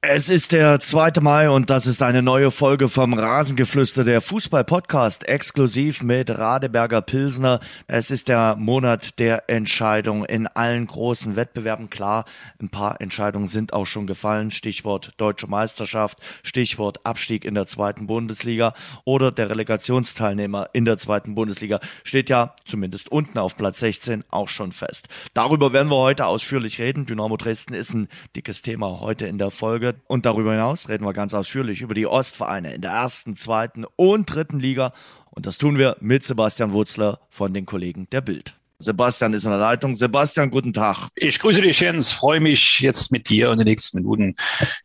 Es ist der 2. Mai und das ist eine neue Folge vom Rasengeflüster, der Fußball-Podcast, exklusiv mit Radeberger Pilsner. Es ist der Monat der Entscheidung in allen großen Wettbewerben. Klar, ein paar Entscheidungen sind auch schon gefallen. Stichwort Deutsche Meisterschaft, Stichwort Abstieg in der zweiten Bundesliga oder der Relegationsteilnehmer in der zweiten Bundesliga steht ja zumindest unten auf Platz 16 auch schon fest. Darüber werden wir heute ausführlich reden. Dynamo Dresden ist ein dickes Thema heute in der Folge. Und darüber hinaus reden wir ganz ausführlich über die Ostvereine in der ersten, zweiten und dritten Liga. Und das tun wir mit Sebastian Wurzler von den Kollegen der Bild. Sebastian ist in der Leitung. Sebastian, guten Tag. Ich grüße dich, Jens. Freue mich jetzt mit dir in den nächsten Minuten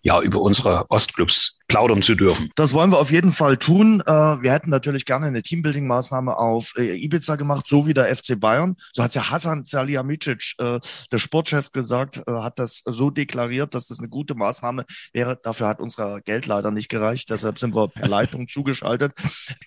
ja über unsere Ostclubs plaudern zu dürfen. Das wollen wir auf jeden Fall tun. Äh, wir hätten natürlich gerne eine Teambuilding-Maßnahme auf äh, Ibiza gemacht, so wie der FC Bayern. So hat ja Hasan Salihamidzic, äh, der Sportchef, gesagt, hat das so deklariert, dass das eine gute Maßnahme wäre. Dafür hat unser Geld leider nicht gereicht. Deshalb sind wir per Leitung zugeschaltet.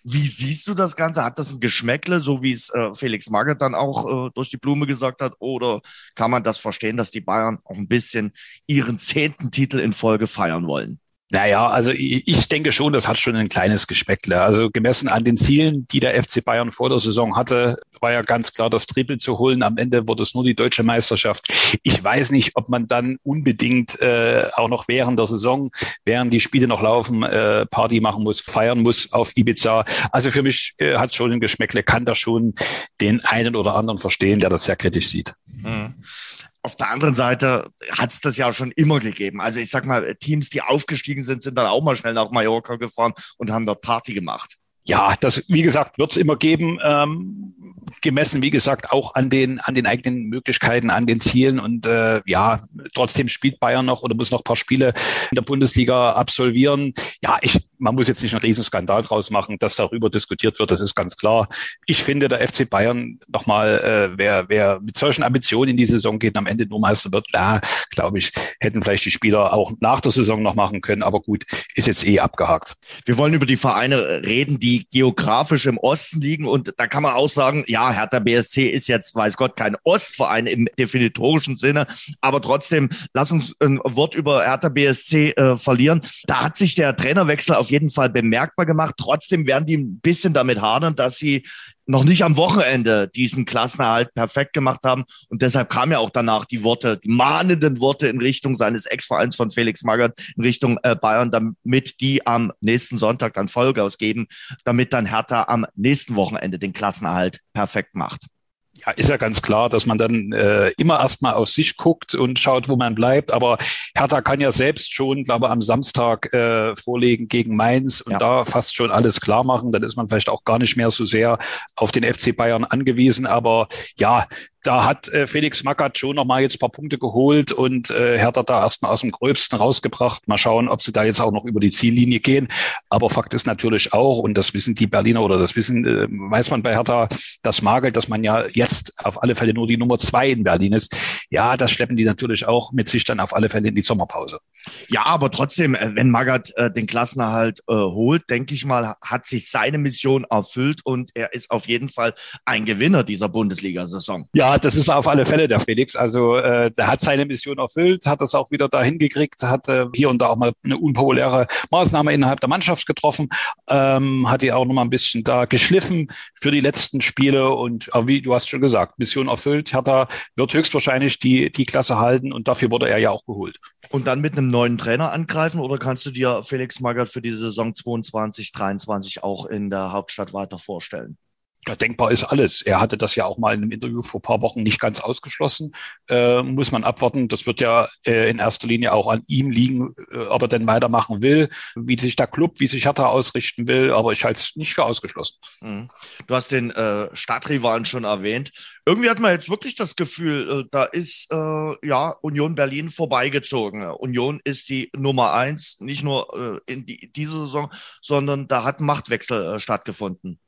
Wie siehst du das Ganze? Hat das ein Geschmäckle, so wie es Felix Magath dann auch durch die Blume gesagt hat? Oder kann man das verstehen, dass die Bayern auch ein bisschen ihren zehnten Titel in Folge feiern wollen? Naja, also ich denke schon, das hat schon ein kleines Geschmäckle. Also gemessen an den Zielen, die der FC Bayern vor der Saison hatte, war ja ganz klar, das Triple zu holen. Am Ende wurde es nur die deutsche Meisterschaft. Ich weiß nicht, ob man dann unbedingt äh, auch noch während der Saison, während die Spiele noch laufen, äh, Party machen muss, feiern muss auf Ibiza. Also für mich äh, hat schon ein Geschmäckle, kann da schon den einen oder anderen verstehen, der das sehr kritisch sieht. Mhm. Auf der anderen Seite hat es das ja schon immer gegeben. Also ich sag mal, Teams, die aufgestiegen sind, sind dann auch mal schnell nach Mallorca gefahren und haben dort Party gemacht. Ja, das, wie gesagt, wird es immer geben. Ähm, gemessen, wie gesagt, auch an den, an den eigenen Möglichkeiten, an den Zielen. Und äh, ja, trotzdem spielt Bayern noch oder muss noch ein paar Spiele in der Bundesliga absolvieren. Ja, ich, man muss jetzt nicht einen Riesenskandal draus machen, dass darüber diskutiert wird, das ist ganz klar. Ich finde, der FC Bayern nochmal, äh, wer, wer mit solchen Ambitionen in die Saison geht und am Ende nur Meister wird, ja, glaube ich, hätten vielleicht die Spieler auch nach der Saison noch machen können. Aber gut, ist jetzt eh abgehakt. Wir wollen über die Vereine reden, die geografisch im Osten liegen. Und da kann man auch sagen, ja, ja, Hertha BSC ist jetzt, weiß Gott, kein Ostverein im definitorischen Sinne, aber trotzdem, lass uns ein Wort über Hertha BSC äh, verlieren. Da hat sich der Trainerwechsel auf jeden Fall bemerkbar gemacht. Trotzdem werden die ein bisschen damit hadern, dass sie noch nicht am Wochenende diesen Klassenerhalt perfekt gemacht haben. Und deshalb kam ja auch danach die Worte, die mahnenden Worte in Richtung seines Ex-Vereins von Felix Magath, in Richtung äh, Bayern, damit die am nächsten Sonntag dann Vollgas geben, damit dann Hertha am nächsten Wochenende den Klassenerhalt perfekt macht ja, ist ja ganz klar, dass man dann äh, immer erstmal auf sich guckt und schaut, wo man bleibt. Aber Hertha kann ja selbst schon, glaube am Samstag äh, vorlegen gegen Mainz und ja. da fast schon alles klar machen. Dann ist man vielleicht auch gar nicht mehr so sehr auf den FC Bayern angewiesen. Aber ja, da hat äh, Felix Magath schon nochmal jetzt paar Punkte geholt und äh, Hertha da erstmal aus dem Gröbsten rausgebracht. Mal schauen, ob sie da jetzt auch noch über die Ziellinie gehen. Aber Fakt ist natürlich auch, und das wissen die Berliner oder das wissen, äh, weiß man bei Hertha, das Magelt, dass man ja jetzt auf alle Fälle nur die Nummer zwei in Berlin ist. Ja, das schleppen die natürlich auch mit sich dann auf alle Fälle in die Sommerpause. Ja, aber trotzdem, äh, wenn Magath äh, den Klassenerhalt äh, holt, denke ich mal, hat sich seine Mission erfüllt und er ist auf jeden Fall ein Gewinner dieser Bundesliga-Saison. Ja, das ist auf alle Fälle der Felix. Also äh, der hat seine Mission erfüllt, hat das auch wieder dahin gekriegt, hat äh, hier und da auch mal eine unpopuläre Maßnahme innerhalb der Mannschaft getroffen, ähm, hat die auch noch mal ein bisschen da geschliffen für die letzten Spiele und äh, wie du hast schon gesagt, Mission erfüllt. Hertha wird höchstwahrscheinlich die, die Klasse halten und dafür wurde er ja auch geholt. Und dann mit einem neuen Trainer angreifen oder kannst du dir Felix Magath für die Saison 22, 23 auch in der Hauptstadt weiter vorstellen? Ja, denkbar ist alles. Er hatte das ja auch mal in einem Interview vor paar Wochen nicht ganz ausgeschlossen. Äh, muss man abwarten. Das wird ja äh, in erster Linie auch an ihm liegen, äh, ob er denn weitermachen will, wie sich der Club, wie sich Hertha ausrichten will. Aber ich halte es nicht für ausgeschlossen. Mhm. Du hast den äh, Stadtrivalen schon erwähnt. Irgendwie hat man jetzt wirklich das Gefühl, äh, da ist äh, ja Union Berlin vorbeigezogen. Union ist die Nummer eins, nicht nur in die, diese Saison, sondern da hat Machtwechsel stattgefunden.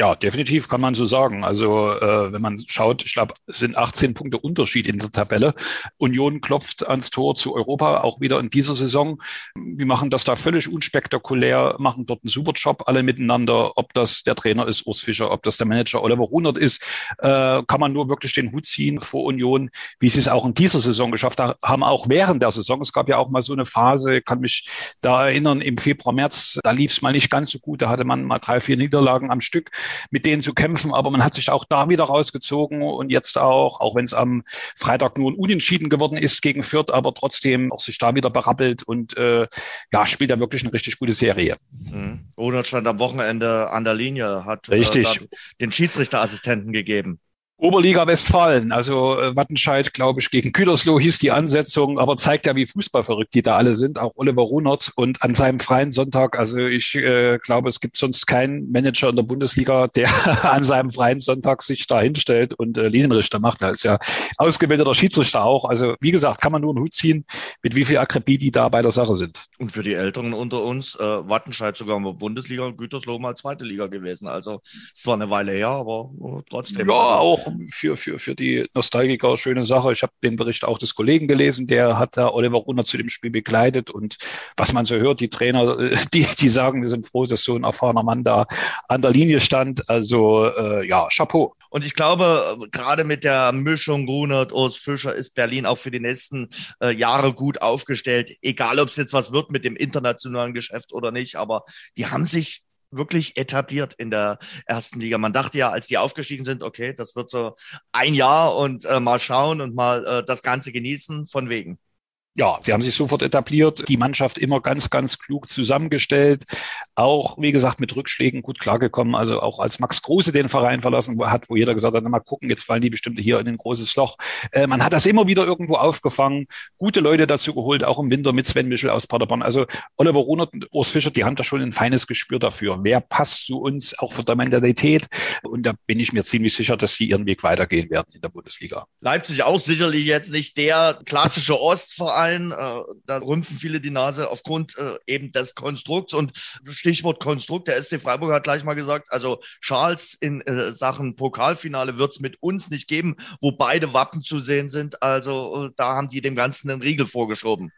Ja, definitiv kann man so sagen. Also äh, wenn man schaut, ich glaube, es sind 18 Punkte Unterschied in der Tabelle. Union klopft ans Tor zu Europa, auch wieder in dieser Saison. Wir machen das da völlig unspektakulär, machen dort einen super Job, alle miteinander. Ob das der Trainer ist, Urs Fischer, ob das der Manager Oliver Runert ist, äh, kann man nur wirklich den Hut ziehen vor Union, wie sie es auch in dieser Saison geschafft haben, auch während der Saison. Es gab ja auch mal so eine Phase, kann mich da erinnern, im Februar, März, da lief es mal nicht ganz so gut. Da hatte man mal drei, vier Niederlagen am Stück mit denen zu kämpfen. Aber man hat sich auch da wieder rausgezogen und jetzt auch, auch wenn es am Freitag nur ein Unentschieden geworden ist gegen Fürth, aber trotzdem auch sich da wieder berappelt und äh, ja, spielt da wirklich eine richtig gute Serie. Mhm. Oder stand am Wochenende an der Linie, hat. Äh, den Schiedsrichterassistenten gegeben. Oberliga Westfalen, also äh, Wattenscheid, glaube ich, gegen Gütersloh hieß die Ansetzung, aber zeigt ja, wie fußballverrückt die da alle sind, auch Oliver Runert und an seinem freien Sonntag, also ich äh, glaube, es gibt sonst keinen Manager in der Bundesliga, der an seinem freien Sonntag sich da hinstellt und äh, Linienrichter macht. Er ist ja ausgebildeter Schiedsrichter auch. Also wie gesagt, kann man nur einen Hut ziehen, mit wie viel Akribie die da bei der Sache sind. Und für die Älteren unter uns, äh, Wattenscheid sogar mal Bundesliga und Gütersloh mal zweite Liga gewesen. Also es war eine Weile her, aber trotzdem. Ja, auch für, für, für die Nostalgiker schöne Sache. Ich habe den Bericht auch des Kollegen gelesen, der hat da Oliver Runner zu dem Spiel begleitet und was man so hört, die Trainer, die, die sagen, wir sind froh, dass so ein erfahrener Mann da an der Linie stand. Also äh, ja, Chapeau. Und ich glaube, gerade mit der Mischung Runert, Urs Fischer ist Berlin auch für die nächsten äh, Jahre gut aufgestellt. Egal, ob es jetzt was wird mit dem internationalen Geschäft oder nicht, aber die haben sich wirklich etabliert in der ersten Liga. Man dachte ja, als die aufgestiegen sind, okay, das wird so ein Jahr und äh, mal schauen und mal äh, das Ganze genießen, von wegen. Ja, sie haben sich sofort etabliert, die Mannschaft immer ganz, ganz klug zusammengestellt, auch, wie gesagt, mit Rückschlägen gut klargekommen. Also auch als Max Kruse den Verein verlassen hat, wo jeder gesagt hat, mal gucken, jetzt fallen die bestimmt hier in ein großes Loch. Äh, man hat das immer wieder irgendwo aufgefangen, gute Leute dazu geholt, auch im Winter mit Sven Michel aus Paderborn. Also Oliver Runert und Urs Fischer, die haben da schon ein feines Gespür dafür. Wer passt zu uns, auch von der Mentalität? Und da bin ich mir ziemlich sicher, dass sie ihren Weg weitergehen werden in der Bundesliga. Leipzig auch sicherlich jetzt nicht der klassische Ostverein ein. Äh, da rümpfen viele die Nase aufgrund äh, eben des Konstrukts. Und Stichwort Konstrukt, der SC Freiburg hat gleich mal gesagt, also Charles in äh, Sachen Pokalfinale wird es mit uns nicht geben, wo beide Wappen zu sehen sind. Also da haben die dem Ganzen einen Riegel vorgeschoben.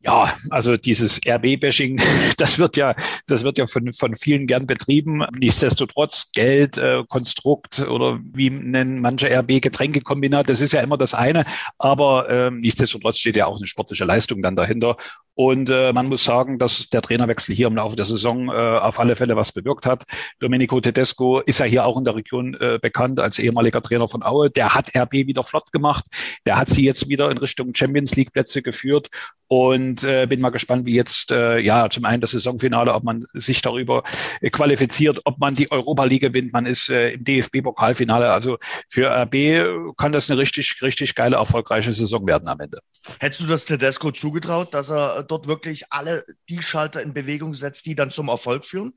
Ja, also dieses RB-Bashing, das wird ja, das wird ja von, von vielen gern betrieben. Nichtsdestotrotz Geld, äh, Konstrukt oder wie nennen manche RB-Getränkekombinat, das ist ja immer das eine. Aber äh, nichtsdestotrotz steht ja auch eine sportliche Leistung dann dahinter. Und äh, man muss sagen, dass der Trainerwechsel hier im Laufe der Saison äh, auf alle Fälle was bewirkt hat. Domenico Tedesco ist ja hier auch in der Region äh, bekannt als ehemaliger Trainer von Aue. Der hat RB wieder flott gemacht. Der hat sie jetzt wieder in Richtung Champions League Plätze geführt. Und äh, bin mal gespannt, wie jetzt äh, ja zum einen das Saisonfinale, ob man sich darüber äh, qualifiziert, ob man die Europa League gewinnt. Man ist äh, im DFB-Pokalfinale. Also für RB kann das eine richtig, richtig geile, erfolgreiche Saison werden am Ende. Hättest du das Tedesco zugetraut, dass er dort wirklich alle die Schalter in Bewegung setzt, die dann zum Erfolg führen?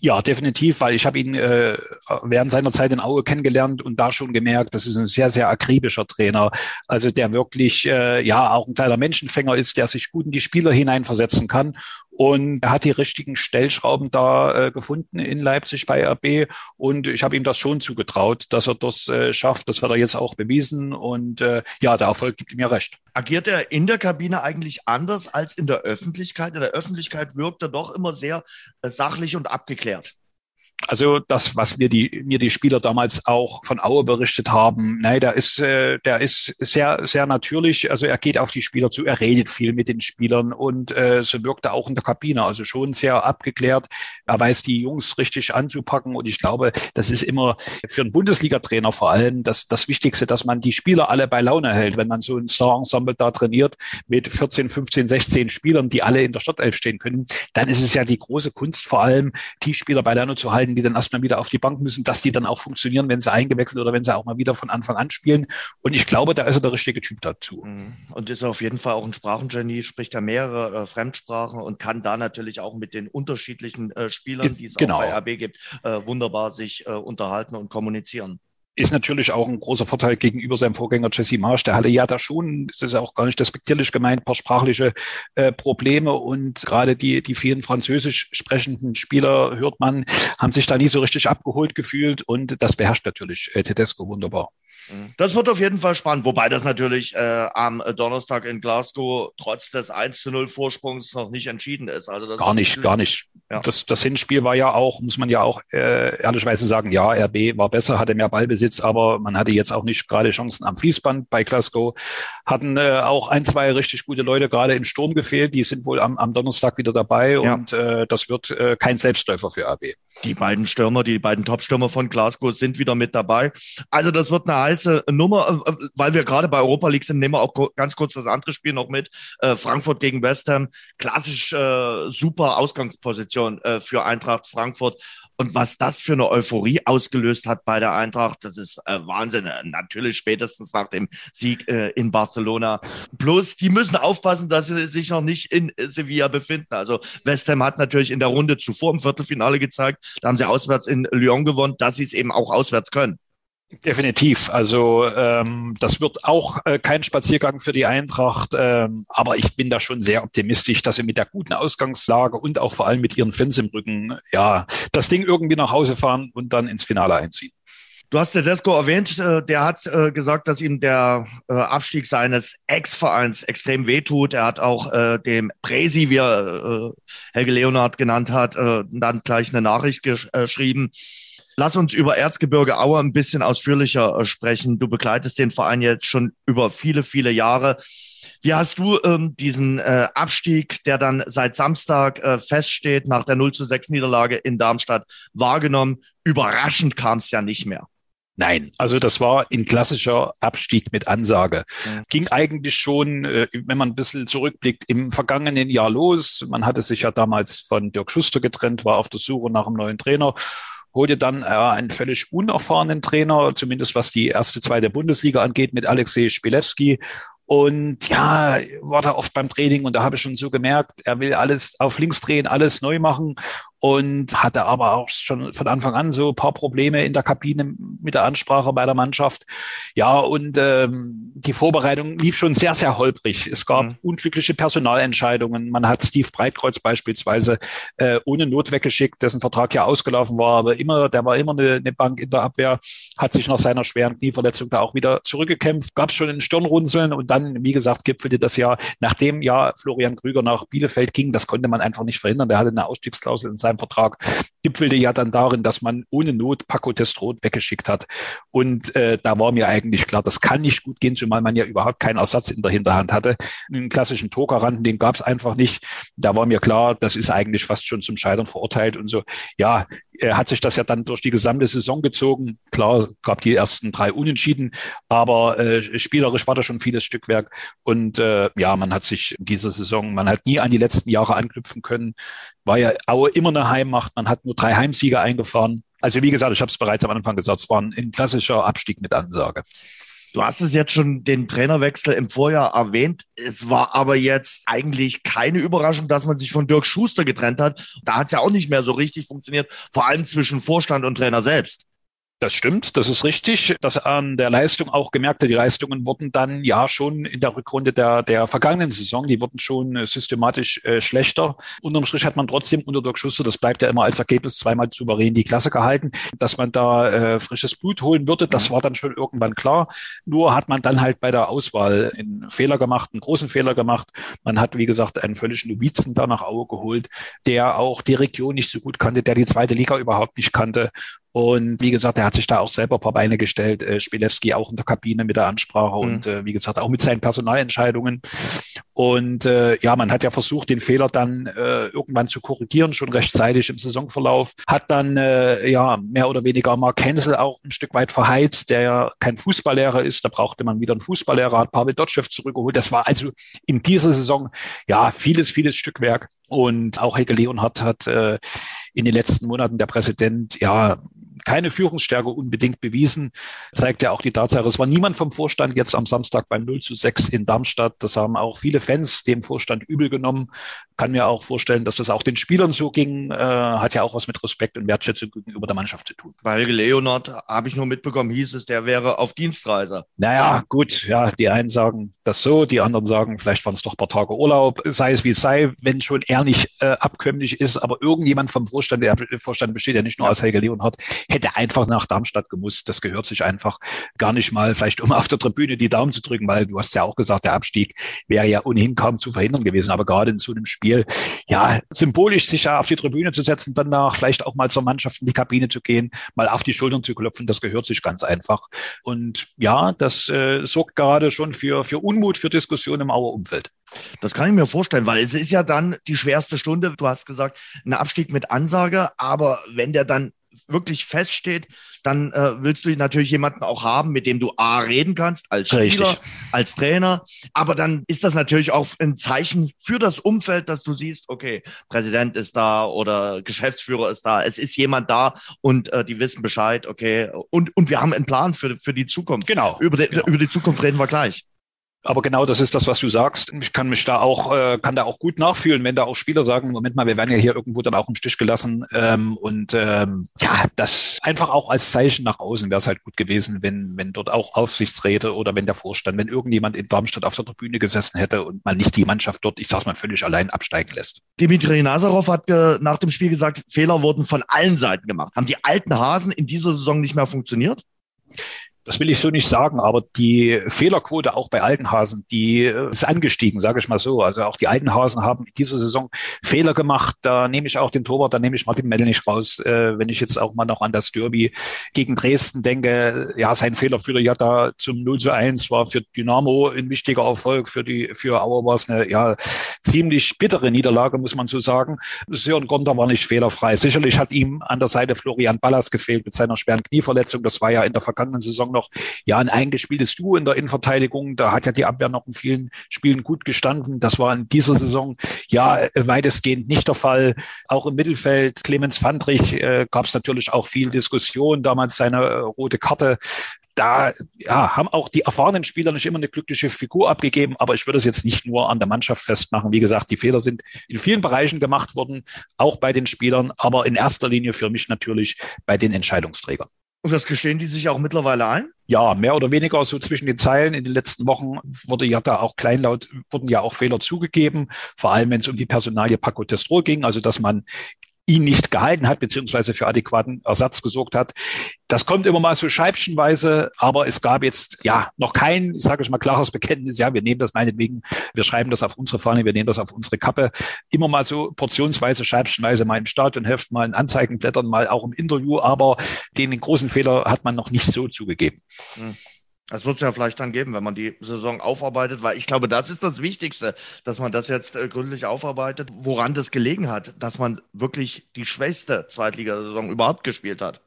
Ja, definitiv, weil ich habe ihn äh, während seiner Zeit in Aue kennengelernt und da schon gemerkt, das ist ein sehr, sehr akribischer Trainer. Also der wirklich äh, ja auch ein kleiner Menschenfänger ist, der sich gut in die Spieler hineinversetzen kann und er hat die richtigen Stellschrauben da äh, gefunden in Leipzig bei RB. Und ich habe ihm das schon zugetraut, dass er das äh, schafft. Das hat er jetzt auch bewiesen. Und äh, ja, der Erfolg gibt ihm ja recht. Agiert er in der Kabine eigentlich anders als in der Öffentlichkeit? In der Öffentlichkeit wirkt er doch immer sehr äh, sachlich und abgeklärt. Also das, was mir die mir die Spieler damals auch von Aue berichtet haben, nein, der ist äh, der ist sehr sehr natürlich. Also er geht auf die Spieler zu, er redet viel mit den Spielern und äh, so wirkt er auch in der Kabine. Also schon sehr abgeklärt. Er weiß die Jungs richtig anzupacken und ich glaube, das ist immer für einen Bundesliga-Trainer vor allem das das Wichtigste, dass man die Spieler alle bei Laune hält, wenn man so ein Star-Ensemble da trainiert mit 14, 15, 16 Spielern, die alle in der Stadtelf stehen können. Dann ist es ja die große Kunst vor allem, die Spieler bei Laune zu halten beiden, die dann erstmal wieder auf die Bank müssen, dass die dann auch funktionieren, wenn sie eingewechselt oder wenn sie auch mal wieder von Anfang an spielen. Und ich glaube, da ist er der richtige Typ dazu. Mhm. Und ist auf jeden Fall auch ein Sprachengenie, spricht ja mehrere äh, Fremdsprachen und kann da natürlich auch mit den unterschiedlichen äh, Spielern, die es genau. auch bei RB gibt, äh, wunderbar sich äh, unterhalten und kommunizieren. Ist natürlich auch ein großer Vorteil gegenüber seinem Vorgänger Jesse Marsch. Der hatte ja da schon, das ist auch gar nicht despektierlich gemeint, paar sprachliche äh, Probleme und gerade die, die vielen französisch sprechenden Spieler, hört man, haben sich da nie so richtig abgeholt gefühlt und das beherrscht natürlich äh, Tedesco wunderbar. Mhm. Das wird auf jeden Fall spannend, wobei das natürlich äh, am Donnerstag in Glasgow trotz des 1 zu 0 Vorsprungs noch nicht entschieden ist. Also gar nicht, gar nicht. Ja. Das, das Hinspiel war ja auch, muss man ja auch äh, ehrlicherweise sagen, ja, RB war besser, hatte mehr Ballbesitz, aber man hatte jetzt auch nicht gerade Chancen am Fließband bei Glasgow. Hatten äh, auch ein, zwei richtig gute Leute gerade im Sturm gefehlt, die sind wohl am, am Donnerstag wieder dabei ja. und äh, das wird äh, kein Selbstläufer für RB. Die beiden Stürmer, die beiden Top-Stürmer von Glasgow sind wieder mit dabei. Also das wird eine heiße Nummer, äh, weil wir gerade bei Europa League sind, nehmen wir auch ganz kurz das andere Spiel noch mit. Äh, Frankfurt gegen West Ham. Klassisch äh, super Ausgangsposition äh, für Eintracht Frankfurt. Und was das für eine Euphorie ausgelöst hat bei der Eintracht, das ist äh, Wahnsinn. Natürlich spätestens nach dem Sieg äh, in Barcelona. Bloß, die müssen aufpassen, dass sie sich noch nicht in Sevilla befinden. Also West Ham hat natürlich in der Runde zuvor im Viertelfinale gezeigt, da haben sie auswärts in Lyon gewonnen, dass sie es eben auch auswärts können. Definitiv. Also ähm, das wird auch äh, kein Spaziergang für die Eintracht, ähm, aber ich bin da schon sehr optimistisch, dass sie mit der guten Ausgangslage und auch vor allem mit ihren Fans im Rücken ja das Ding irgendwie nach Hause fahren und dann ins Finale einziehen. Du hast Tedesco erwähnt, äh, der hat äh, gesagt, dass ihm der äh, Abstieg seines Ex-Vereins extrem wehtut. Er hat auch dem Presi, wie er Helge Leonard genannt hat, dann gleich eine Nachricht geschrieben. Lass uns über Erzgebirge Aue ein bisschen ausführlicher äh, sprechen. Du begleitest den Verein jetzt schon über viele, viele Jahre. Wie hast du ähm, diesen äh, Abstieg, der dann seit Samstag äh, feststeht, nach der 0 zu 6 Niederlage in Darmstadt wahrgenommen? Überraschend kam es ja nicht mehr. Nein, also das war ein klassischer Abstieg mit Ansage. Ja. Ging eigentlich schon, äh, wenn man ein bisschen zurückblickt, im vergangenen Jahr los. Man hatte sich ja damals von Dirk Schuster getrennt, war auf der Suche nach einem neuen Trainer holte dann äh, einen völlig unerfahrenen Trainer, zumindest was die erste, zweite Bundesliga angeht, mit Alexei Spilewski. Und ja, war da oft beim Training und da habe ich schon so gemerkt, er will alles auf links drehen, alles neu machen und hatte aber auch schon von Anfang an so ein paar Probleme in der Kabine mit der Ansprache bei der Mannschaft. Ja, und ähm, die Vorbereitung lief schon sehr, sehr holprig. Es gab mhm. unglückliche Personalentscheidungen. Man hat Steve Breitkreuz beispielsweise äh, ohne Not weggeschickt, dessen Vertrag ja ausgelaufen war, aber immer, der war immer eine, eine Bank in der Abwehr, hat sich nach seiner schweren Knieverletzung da auch wieder zurückgekämpft, gab es schon ein Stirnrunzeln und dann, wie gesagt, gipfelte das ja, nachdem ja Florian Krüger nach Bielefeld ging, das konnte man einfach nicht verhindern. Der hatte eine Ausstiegsklausel in seinem seinem Vertrag gipfelte ja dann darin, dass man ohne Not Paco Testrot weggeschickt hat. Und äh, da war mir eigentlich klar, das kann nicht gut gehen, zumal man ja überhaupt keinen Ersatz in der Hinterhand hatte. Einen klassischen Tokaranten, den gab es einfach nicht. Da war mir klar, das ist eigentlich fast schon zum Scheitern verurteilt und so. Ja, er hat sich das ja dann durch die gesamte Saison gezogen. Klar, gab die ersten drei Unentschieden, aber äh, spielerisch war da schon vieles Stückwerk. Und äh, ja, man hat sich in dieser Saison, man hat nie an die letzten Jahre anknüpfen können. War ja Aue immer eine Heimmacht. Man hat nur drei Heimsiege eingefahren. Also wie gesagt, ich habe es bereits am Anfang gesagt, es war ein klassischer Abstieg mit Ansage. Du hast es jetzt schon den Trainerwechsel im Vorjahr erwähnt. Es war aber jetzt eigentlich keine Überraschung, dass man sich von Dirk Schuster getrennt hat. Da hat es ja auch nicht mehr so richtig funktioniert, vor allem zwischen Vorstand und Trainer selbst. Das stimmt, das ist richtig. Das an der Leistung auch gemerkt, die Leistungen wurden dann ja schon in der Rückrunde der, der vergangenen Saison, die wurden schon äh, systematisch äh, schlechter. Unterm Strich hat man trotzdem unter Dirk Schuster, das bleibt ja immer als Ergebnis zweimal souverän die Klasse gehalten, dass man da äh, frisches Blut holen würde. Das war dann schon irgendwann klar. Nur hat man dann halt bei der Auswahl einen Fehler gemacht, einen großen Fehler gemacht. Man hat, wie gesagt, einen völligen Novizen da nach Aue geholt, der auch die Region nicht so gut kannte, der die zweite Liga überhaupt nicht kannte und wie gesagt, er hat sich da auch selber ein paar Beine gestellt, äh, Spielewski auch in der Kabine mit der Ansprache mhm. und äh, wie gesagt, auch mit seinen Personalentscheidungen. Und äh, ja, man hat ja versucht, den Fehler dann äh, irgendwann zu korrigieren, schon rechtzeitig im Saisonverlauf. Hat dann äh, ja mehr oder weniger Mark Hensel auch ein Stück weit verheizt, der ja kein Fußballlehrer ist. Da brauchte man wieder einen Fußballlehrer, hat Pavel Dotschew zurückgeholt. Das war also in dieser Saison ja vieles, vieles Stückwerk. Und auch Helge Leonhardt hat äh, in den letzten Monaten der Präsident ja keine Führungsstärke unbedingt bewiesen. Zeigt ja auch die Tatsache, es war niemand vom Vorstand jetzt am Samstag beim 0 zu 6 in Darmstadt. Das haben auch viele Fans dem Vorstand übel genommen. Kann mir auch vorstellen, dass das auch den Spielern so ging. Äh, hat ja auch was mit Respekt und Wertschätzung gegenüber der Mannschaft zu tun. Weil Leonard, habe ich nur mitbekommen, hieß es, der wäre auf Dienstreise. Naja, gut, ja, die einen sagen das so, die anderen sagen, vielleicht waren es doch ein paar Tage Urlaub, sei es wie es sei, wenn schon er nicht äh, abkömmlich ist, aber irgendjemand vom Vorstand, der Vorstand besteht ja nicht nur aus Helge Leonhardt, hätte einfach nach Darmstadt gemusst. Das gehört sich einfach gar nicht mal, vielleicht um auf der Tribüne die Daumen zu drücken, weil du hast ja auch gesagt, der Abstieg wäre ja ohnehin kaum zu verhindern gewesen. Aber gerade in so einem Spiel, ja, symbolisch sich ja auf die Tribüne zu setzen, danach vielleicht auch mal zur Mannschaft in die Kabine zu gehen, mal auf die Schultern zu klopfen, das gehört sich ganz einfach. Und ja, das äh, sorgt gerade schon für, für Unmut, für Diskussionen im Auerumfeld. Das kann ich mir vorstellen, weil es ist ja dann die schwerste Stunde. Du hast gesagt, ein Abstieg mit Ansage, aber wenn der dann wirklich feststeht, dann äh, willst du natürlich jemanden auch haben, mit dem du A reden kannst, als Spieler, Richtig. als Trainer. Aber dann ist das natürlich auch ein Zeichen für das Umfeld, dass du siehst, okay, Präsident ist da oder Geschäftsführer ist da, es ist jemand da und äh, die wissen Bescheid, okay. Und, und wir haben einen Plan für, für die Zukunft. Genau. Über die, genau. über die Zukunft reden wir gleich. Aber genau das ist das, was du sagst. Ich kann mich da auch, äh, kann da auch gut nachfühlen, wenn da auch Spieler sagen, Moment mal, wir werden ja hier irgendwo dann auch im Stich gelassen. Ähm, und ähm, ja, das einfach auch als Zeichen nach außen wäre es halt gut gewesen, wenn, wenn dort auch Aufsichtsräte oder wenn der Vorstand, wenn irgendjemand in Darmstadt auf der Tribüne gesessen hätte und mal nicht die Mannschaft dort, ich sag's mal, völlig allein absteigen lässt. Dimitri Nazarov hat äh, nach dem Spiel gesagt, Fehler wurden von allen Seiten gemacht. Haben die alten Hasen in dieser Saison nicht mehr funktioniert? Das will ich so nicht sagen, aber die Fehlerquote auch bei Altenhasen, die ist angestiegen, sage ich mal so. Also auch die Altenhasen haben in dieser Saison Fehler gemacht. Da nehme ich auch den Torwart, da nehme ich Martin Mellnich raus. Äh, wenn ich jetzt auch mal noch an das Derby gegen Dresden denke, ja, sein Fehler führte ja da zum 0 zu 1, war für Dynamo ein wichtiger Erfolg, für die, für Auer war es eine, ja, ziemlich bittere Niederlage, muss man so sagen. Sören Gonter war nicht fehlerfrei. Sicherlich hat ihm an der Seite Florian Ballas gefehlt mit seiner schweren Knieverletzung. Das war ja in der vergangenen Saison noch ja ein eingespieltes Duo in der Innenverteidigung. Da hat ja die Abwehr noch in vielen Spielen gut gestanden. Das war in dieser Saison ja weitestgehend nicht der Fall. Auch im Mittelfeld, Clemens Fandrich, äh, gab es natürlich auch viel Diskussion. Damals seine äh, rote Karte da ja, haben auch die erfahrenen Spieler nicht immer eine glückliche Figur abgegeben, aber ich würde es jetzt nicht nur an der Mannschaft festmachen. Wie gesagt, die Fehler sind in vielen Bereichen gemacht worden, auch bei den Spielern, aber in erster Linie für mich natürlich bei den Entscheidungsträgern. Und das gestehen die sich auch mittlerweile ein? Ja, mehr oder weniger so zwischen den Zeilen. In den letzten Wochen wurde ja da auch kleinlaut, wurden ja auch Fehler zugegeben. Vor allem, wenn es um die Personalie Paco Testro ging, also dass man ihn nicht gehalten hat, beziehungsweise für adäquaten Ersatz gesorgt hat. Das kommt immer mal so scheibchenweise, aber es gab jetzt ja noch kein, sage ich mal, klares Bekenntnis. Ja, wir nehmen das meinetwegen, wir schreiben das auf unsere Fahne, wir nehmen das auf unsere Kappe. Immer mal so portionsweise, scheibchenweise mal im Stadionheft, mal in Anzeigenblättern, mal auch im Interview, aber den großen Fehler hat man noch nicht so zugegeben. Hm. Das wird es ja vielleicht dann geben, wenn man die Saison aufarbeitet, weil ich glaube, das ist das Wichtigste, dass man das jetzt äh, gründlich aufarbeitet, woran das gelegen hat, dass man wirklich die schwächste Zweitligasaison überhaupt gespielt hat.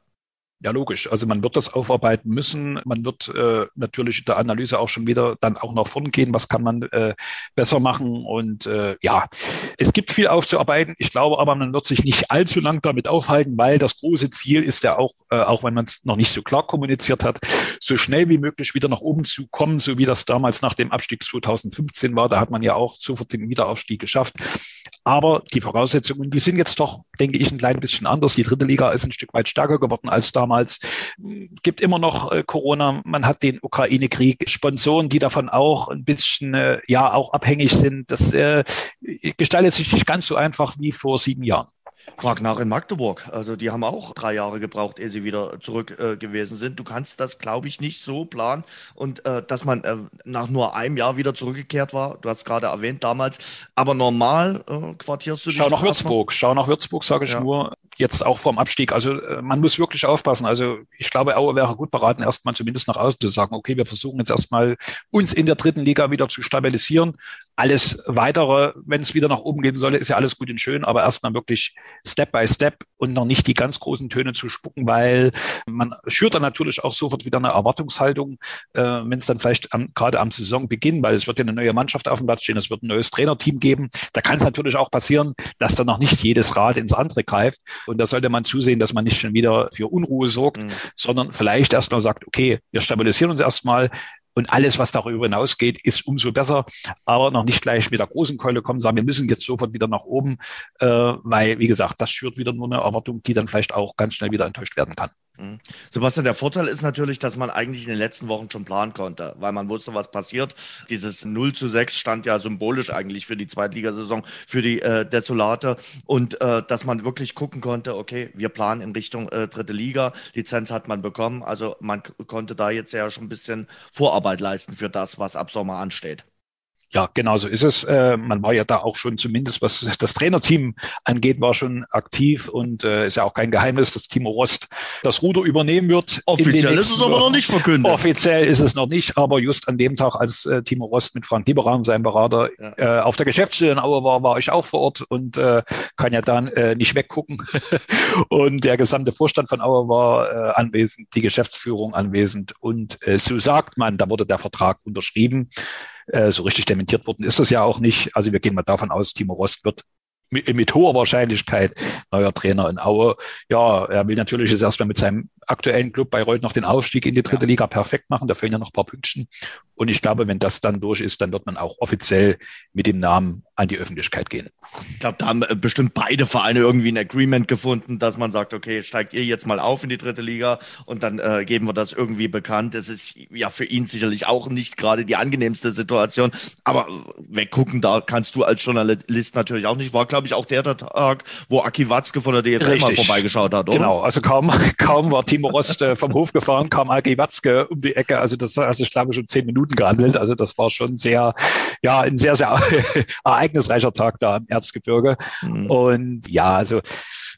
Ja, logisch. Also man wird das aufarbeiten müssen. Man wird äh, natürlich in der Analyse auch schon wieder dann auch nach vorn gehen. Was kann man äh, besser machen? Und äh, ja, es gibt viel aufzuarbeiten. Ich glaube aber, man wird sich nicht allzu lang damit aufhalten, weil das große Ziel ist ja auch, äh, auch wenn man es noch nicht so klar kommuniziert hat, so schnell wie möglich wieder nach oben zu kommen, so wie das damals nach dem Abstieg 2015 war. Da hat man ja auch sofort den Wiederaufstieg geschafft. Aber die Voraussetzungen, die sind jetzt doch, denke ich, ein klein bisschen anders. Die dritte Liga ist ein Stück weit stärker geworden als damals. Gibt immer noch äh, Corona. Man hat den Ukraine-Krieg, Sponsoren, die davon auch ein bisschen, äh, ja, auch abhängig sind. Das äh, gestaltet sich nicht ganz so einfach wie vor sieben Jahren. Frag nach in Magdeburg. Also die haben auch drei Jahre gebraucht, ehe sie wieder zurück äh, gewesen sind. Du kannst das, glaube ich, nicht so planen. Und äh, dass man äh, nach nur einem Jahr wieder zurückgekehrt war, du hast gerade erwähnt damals, aber normal äh, quartierst du dich. Schau nach Würzburg, schau nach Würzburg, sage ich ja. nur. Jetzt auch vorm Abstieg. Also äh, man muss wirklich aufpassen. Also ich glaube, Aue wäre gut beraten, erstmal zumindest nach außen zu sagen, okay, wir versuchen jetzt erstmal uns in der dritten Liga wieder zu stabilisieren. Alles weitere, wenn es wieder nach oben gehen soll, ist ja alles gut und schön, aber erstmal wirklich Step by Step und noch nicht die ganz großen Töne zu spucken, weil man schürt dann natürlich auch sofort wieder eine Erwartungshaltung, äh, wenn es dann vielleicht am, gerade am Saisonbeginn, weil es wird ja eine neue Mannschaft auf dem Platz stehen, es wird ein neues Trainerteam geben. Da kann es natürlich auch passieren, dass dann noch nicht jedes Rad ins andere greift. Und da sollte man zusehen, dass man nicht schon wieder für Unruhe sorgt, mhm. sondern vielleicht erstmal sagt, okay, wir stabilisieren uns erstmal, und alles, was darüber hinausgeht, ist umso besser. Aber noch nicht gleich mit der großen Keule kommen, sagen, wir müssen jetzt sofort wieder nach oben, äh, weil, wie gesagt, das schürt wieder nur eine Erwartung, die dann vielleicht auch ganz schnell wieder enttäuscht werden kann. Mhm. Sebastian, der Vorteil ist natürlich, dass man eigentlich in den letzten Wochen schon planen konnte, weil man wusste, was passiert. Dieses 0 zu 6 stand ja symbolisch eigentlich für die Zweitligasaison, für die äh, Desolate und äh, dass man wirklich gucken konnte, okay, wir planen in Richtung äh, dritte Liga, Lizenz hat man bekommen, also man konnte da jetzt ja schon ein bisschen Vorarbeit leisten für das, was ab Sommer ansteht. Ja, genau so ist es. Äh, man war ja da auch schon zumindest, was das Trainerteam angeht, war schon aktiv und äh, ist ja auch kein Geheimnis, dass Timo Rost das Ruder übernehmen wird. Offiziell ist es aber noch nicht verkündet. Offiziell ist es noch nicht, aber just an dem Tag, als äh, Timo Rost mit Frank Lieberraum, seinem Berater, ja. äh, auf der Geschäftsstelle in Aue war, war ich auch vor Ort und äh, kann ja dann äh, nicht weggucken. und der gesamte Vorstand von Aue war anwesend, die Geschäftsführung anwesend und so sagt man, da wurde der Vertrag unterschrieben. Äh, so richtig dementiert worden ist das ja auch nicht. Also wir gehen mal davon aus, Timo Rost wird mit, mit hoher Wahrscheinlichkeit neuer Trainer in Aue. Ja, er will natürlich jetzt erstmal mit seinem aktuellen Club Bayreuth noch den Aufstieg in die dritte ja. Liga perfekt machen. Da fehlen ja noch ein paar Pünktchen. Und ich glaube, wenn das dann durch ist, dann wird man auch offiziell mit dem Namen an die Öffentlichkeit gehen. Ich glaube, da haben bestimmt beide Vereine irgendwie ein Agreement gefunden, dass man sagt, okay, steigt ihr jetzt mal auf in die dritte Liga und dann äh, geben wir das irgendwie bekannt. Es ist ja für ihn sicherlich auch nicht gerade die angenehmste Situation, aber weggucken, da kannst du als Journalist natürlich auch nicht. War, glaube ich, auch der Tag, wo Aki Watzke von der DFL Richtig. mal vorbeigeschaut hat, oder? Genau, also kaum, kaum war Timo Rost äh, vom Hof gefahren, kam Aki Watzke um die Ecke. Also das, also ich glaube schon zehn Minuten gehandelt. Also das war schon sehr, ja, ein sehr, sehr ereignisreicher Tag da im Erzgebirge. Mhm. Und ja, also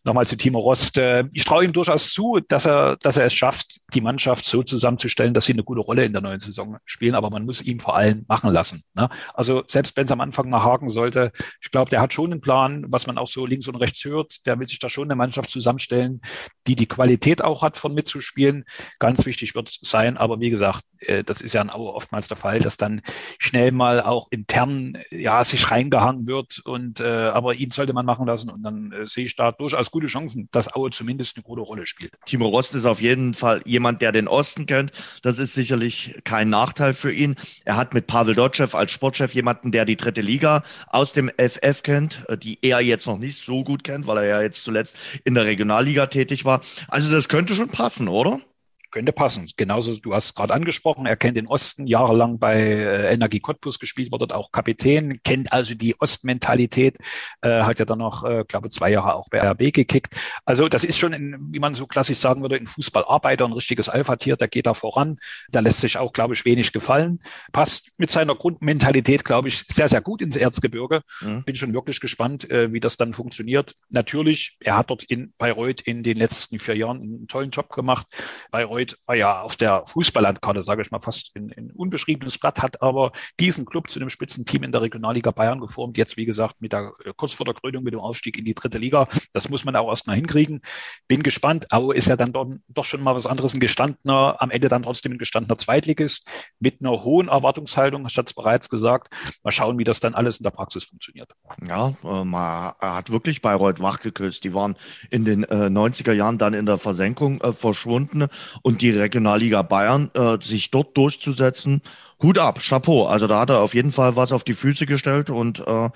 nochmal zu Timo Rost. Äh, ich traue ihm durchaus zu, dass er, dass er es schafft, die Mannschaft so zusammenzustellen, dass sie eine gute Rolle in der neuen Saison spielen. Aber man muss ihn vor allem machen lassen. Ne? Also selbst wenn es am Anfang mal haken sollte, ich glaube, der hat schon einen Plan, was man auch so links und rechts hört. Der will sich da schon eine Mannschaft zusammenstellen, die die Qualität auch hat, von mitzuspielen. Ganz wichtig wird es sein. Aber wie gesagt, äh, das ist ja in Aue oftmals der Fall, dass dann schnell mal auch intern ja sich reingehangen wird. Und äh, aber ihn sollte man machen lassen. Und dann äh, sehe ich da durchaus gute Chancen, dass Aue zumindest eine gute Rolle spielt. Timo Rost ist auf jeden Fall jemand, der den Osten kennt. Das ist sicherlich kein Nachteil für ihn. Er hat mit Pavel Dotschew als Sportchef jemanden, der die dritte Liga aus dem FF kennt, äh, die er jetzt noch nicht so gut kennt, weil er ja jetzt zuletzt in der Regionalliga tätig war. Also das könnte schon passen, oder? Könnte passen. Genauso, du hast gerade angesprochen, er kennt den Osten, jahrelang bei äh, Energie Cottbus gespielt, war dort auch Kapitän, kennt also die Ostmentalität, äh, hat ja dann noch, äh, glaube zwei Jahre auch bei RB gekickt. Also das ist schon, in, wie man so klassisch sagen würde, in Fußballarbeiter ein richtiges Alpha-Tier, der geht da voran, da lässt sich auch, glaube ich, wenig gefallen. Passt mit seiner Grundmentalität, glaube ich, sehr, sehr gut ins Erzgebirge. Mhm. Bin schon wirklich gespannt, äh, wie das dann funktioniert. Natürlich, er hat dort in Bayreuth in den letzten vier Jahren einen tollen Job gemacht. Bayreuth Bayreuth war ja auf der Fußballlandkarte, sage ich mal, fast ein, ein unbeschriebenes Blatt, hat aber diesen Club zu einem Spitzenteam in der Regionalliga Bayern geformt. Jetzt, wie gesagt, mit der, äh, kurz vor der Krönung mit dem Aufstieg in die dritte Liga. Das muss man auch erstmal hinkriegen. Bin gespannt. Aue ist ja dann doch, doch schon mal was anderes, ein gestandener, am Ende dann trotzdem ein gestandener Zweitligist mit einer hohen Erwartungshaltung, ich hatte es bereits gesagt. Mal schauen, wie das dann alles in der Praxis funktioniert. Ja, äh, man hat wirklich Bayreuth wachgeküsst. Die waren in den äh, 90er Jahren dann in der Versenkung äh, verschwunden und die Regionalliga Bayern äh, sich dort durchzusetzen. Hut ab, Chapeau. Also da hat er auf jeden Fall was auf die Füße gestellt und äh,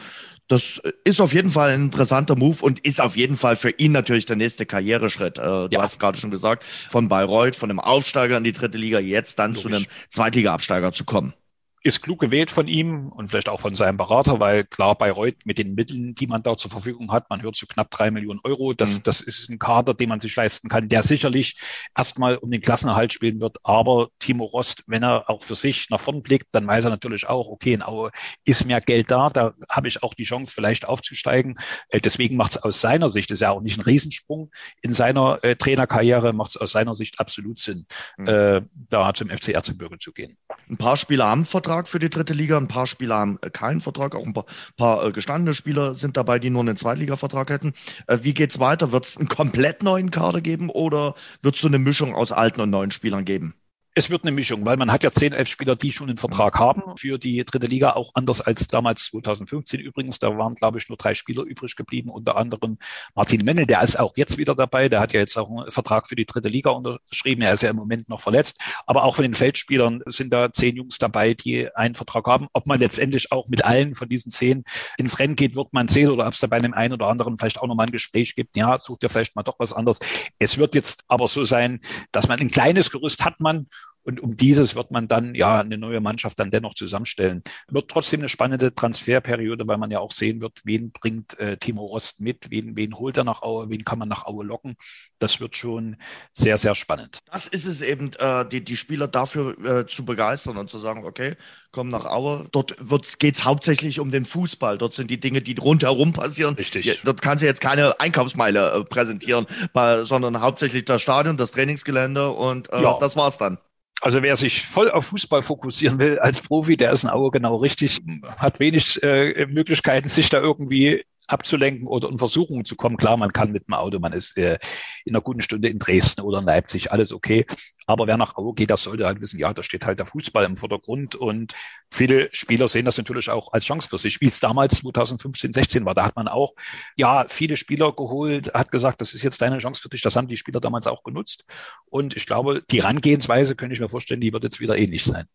das ist auf jeden Fall ein interessanter Move und ist auf jeden Fall für ihn natürlich der nächste Karriereschritt. Äh, du ja. hast gerade schon gesagt, von Bayreuth, von einem Aufsteiger in die dritte Liga, jetzt dann Logisch. zu einem Zweitliga-Absteiger zu kommen ist klug gewählt von ihm und vielleicht auch von seinem Berater, weil klar Bayreuth mit den Mitteln, die man da zur Verfügung hat, man hört zu so knapp drei Millionen Euro, das, mhm. das ist ein Kader, den man sich leisten kann, der sicherlich erstmal um den Klassenerhalt spielen wird. Aber Timo Rost, wenn er auch für sich nach vorn blickt, dann weiß er natürlich auch, okay, in Aue ist mehr Geld da, da habe ich auch die Chance, vielleicht aufzusteigen. Äh, deswegen macht es aus seiner Sicht, ist ja auch nicht ein Riesensprung in seiner äh, Trainerkarriere, macht es aus seiner Sicht absolut Sinn, mhm. äh, da zum FC Erzgebirge zu gehen. Ein paar Spieler haben Vertrag Vertrag für die dritte Liga. Ein paar Spieler haben äh, keinen Vertrag. Auch ein paar, paar äh, gestandene Spieler sind dabei, die nur einen Zweitliga-Vertrag hätten. Äh, wie geht's weiter? Wird es einen komplett neuen Kader geben oder wird es so eine Mischung aus alten und neuen Spielern geben? Es wird eine Mischung, weil man hat ja zehn, elf Spieler, die schon einen Vertrag haben für die dritte Liga, auch anders als damals 2015 übrigens. Da waren, glaube ich, nur drei Spieler übrig geblieben, unter anderem Martin Mennel, der ist auch jetzt wieder dabei. Der hat ja jetzt auch einen Vertrag für die dritte Liga unterschrieben. Er ist ja im Moment noch verletzt. Aber auch von den Feldspielern sind da zehn Jungs dabei, die einen Vertrag haben. Ob man letztendlich auch mit allen von diesen zehn ins Rennen geht, wird man sehen oder ob es da bei einem einen oder anderen vielleicht auch nochmal ein Gespräch gibt. Ja, sucht ja vielleicht mal doch was anderes. Es wird jetzt aber so sein, dass man ein kleines Gerüst hat man und um dieses wird man dann ja eine neue Mannschaft dann dennoch zusammenstellen. Wird trotzdem eine spannende Transferperiode, weil man ja auch sehen wird, wen bringt äh, Timo Rost mit, wen, wen holt er nach Aue, wen kann man nach Aue locken. Das wird schon sehr, sehr spannend. Das ist es eben, äh, die, die Spieler dafür äh, zu begeistern und zu sagen, okay, komm nach Aue. Dort geht es hauptsächlich um den Fußball. Dort sind die Dinge, die rundherum passieren. Richtig. Ja, dort kannst du jetzt keine Einkaufsmeile äh, präsentieren, bei, sondern hauptsächlich das Stadion, das Trainingsgelände und äh, ja. das war's dann. Also wer sich voll auf Fußball fokussieren will als Profi, der ist ein Auge genau richtig, hat wenig äh, Möglichkeiten, sich da irgendwie abzulenken oder in Versuchungen zu kommen. Klar, man kann mit dem Auto, man ist äh, in einer guten Stunde in Dresden oder in Leipzig, alles okay. Aber wer nach Aue geht, das sollte halt wissen, ja, da steht halt der Fußball im Vordergrund und viele Spieler sehen das natürlich auch als Chance für sich. Wie es damals 2015, 16 war, da hat man auch, ja, viele Spieler geholt, hat gesagt, das ist jetzt deine Chance für dich. Das haben die Spieler damals auch genutzt. Und ich glaube, die Herangehensweise, könnte ich mir vorstellen, die wird jetzt wieder ähnlich sein.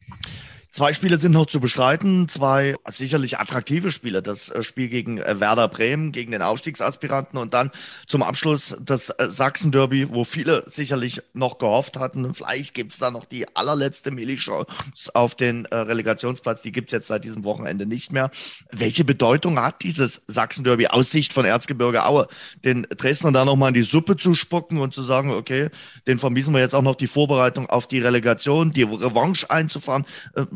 Zwei Spiele sind noch zu bestreiten, zwei sicherlich attraktive Spiele. Das äh, Spiel gegen äh, Werder Bremen, gegen den Aufstiegsaspiranten und dann zum Abschluss das äh, Sachsen-Derby, wo viele sicherlich noch gehofft hatten, vielleicht gibt's da noch die allerletzte Millichance auf den Relegationsplatz. Die gibt's jetzt seit diesem Wochenende nicht mehr. Welche Bedeutung hat dieses Sachsen-Derby aus Sicht von Erzgebirge Aue? Den Dresdner da nochmal in die Suppe zu spucken und zu sagen, okay, den vermiesen wir jetzt auch noch die Vorbereitung auf die Relegation, die Revanche einzufahren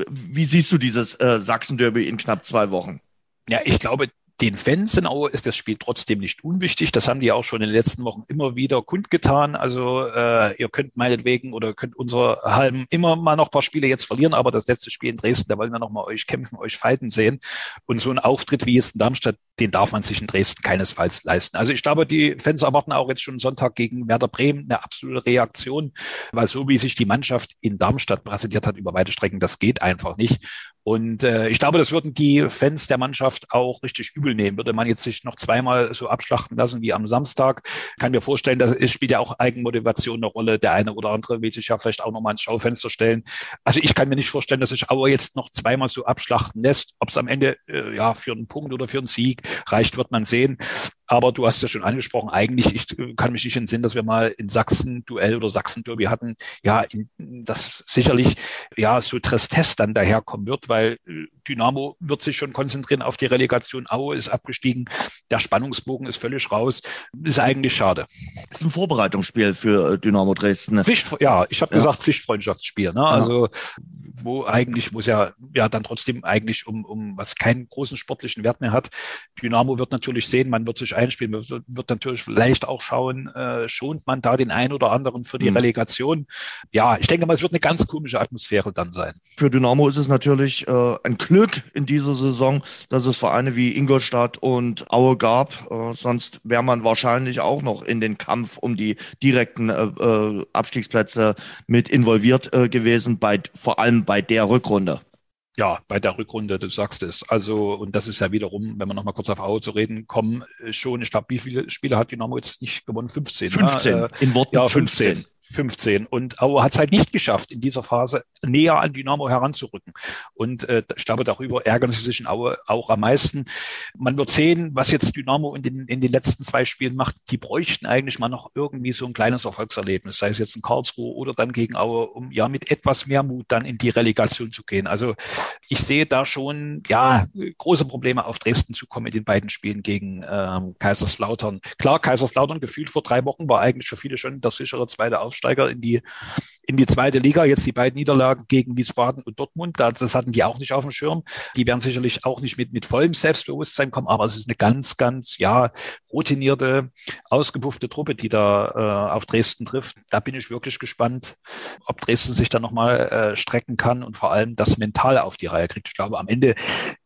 wie siehst du dieses äh, Sachsen-Derby in knapp zwei Wochen? Ja, ich glaube, den Fans in Aue ist das Spiel trotzdem nicht unwichtig. Das haben die auch schon in den letzten Wochen immer wieder kundgetan. Also äh, ihr könnt meinetwegen oder könnt unsere Halben immer mal noch ein paar Spiele jetzt verlieren, aber das letzte Spiel in Dresden, da wollen wir noch mal euch kämpfen, euch fighten sehen. Und so ein Auftritt wie jetzt in Darmstadt, den darf man sich in Dresden keinesfalls leisten. Also ich glaube, die Fans erwarten auch jetzt schon Sonntag gegen Werder Bremen eine absolute Reaktion, weil so wie sich die Mannschaft in Darmstadt präsentiert hat über weite Strecken, das geht einfach nicht. Und äh, ich glaube, das würden die Fans der Mannschaft auch richtig übel nehmen. Würde man jetzt sich noch zweimal so abschlachten lassen wie am Samstag, kann mir vorstellen, dass es spielt ja auch Eigenmotivation eine Rolle. Der eine oder andere will sich ja vielleicht auch noch mal ins Schaufenster stellen. Also ich kann mir nicht vorstellen, dass sich Auer jetzt noch zweimal so abschlachten lässt. Ob es am Ende äh, ja für einen Punkt oder für einen Sieg reicht, wird man sehen. Aber du hast ja schon angesprochen, eigentlich, ich äh, kann mich nicht entsinnen, dass wir mal in Sachsen Duell oder Sachsen Derby hatten. Ja, in, das sicherlich, ja, so Tristesse dann daherkommen wird, weil äh, Dynamo wird sich schon konzentrieren auf die Relegation. Aue ist abgestiegen. Der Spannungsbogen ist völlig raus. Ist eigentlich schade. Ist ein Vorbereitungsspiel für äh, Dynamo Dresden. Pflicht, ja, ich habe ja. gesagt Pflichtfreundschaftsspiel. Ne? Also wo eigentlich, wo es ja, ja dann trotzdem eigentlich um, um was keinen großen sportlichen Wert mehr hat. Dynamo wird natürlich sehen, man wird sich einspielen, wird, wird natürlich vielleicht auch schauen, äh, schont man da den einen oder anderen für die mhm. Relegation. Ja, ich denke mal, es wird eine ganz komische Atmosphäre dann sein. Für Dynamo ist es natürlich äh, ein Glück in dieser Saison, dass es Vereine wie Ingolstadt und Aue gab. Äh, sonst wäre man wahrscheinlich auch noch in den Kampf um die direkten äh, äh Abstiegsplätze mit involviert äh, gewesen, bei vor allem bei der Rückrunde. Ja, bei der Rückrunde, du sagst es. Also, und das ist ja wiederum, wenn wir nochmal kurz auf Aue zu reden kommen, äh, schon, ich glaube, wie viele Spiele hat Dynamo jetzt nicht gewonnen? 15. 15. Ne? In Worten ja, 15. 15. 15. Und Aue hat es halt nicht geschafft, in dieser Phase näher an Dynamo heranzurücken. Und äh, ich glaube, darüber ärgern sie sich in Aue auch am meisten. Man wird sehen, was jetzt Dynamo in den, in den letzten zwei Spielen macht. Die bräuchten eigentlich mal noch irgendwie so ein kleines Erfolgserlebnis, sei es jetzt in Karlsruhe oder dann gegen Aue, um ja mit etwas mehr Mut dann in die Relegation zu gehen. Also ich sehe da schon ja große Probleme auf Dresden zu kommen in den beiden Spielen gegen ähm, Kaiserslautern. Klar, Kaiserslautern gefühlt vor drei Wochen war eigentlich für viele schon der sichere zweite Aufstieg Aufsteiger in die in die zweite Liga. Jetzt die beiden Niederlagen gegen Wiesbaden und Dortmund, das hatten die auch nicht auf dem Schirm. Die werden sicherlich auch nicht mit, mit vollem Selbstbewusstsein kommen, aber es ist eine ganz, ganz, ja, routinierte, ausgepuffte Truppe, die da äh, auf Dresden trifft. Da bin ich wirklich gespannt, ob Dresden sich da nochmal äh, strecken kann und vor allem das mental auf die Reihe kriegt. Ich glaube, am Ende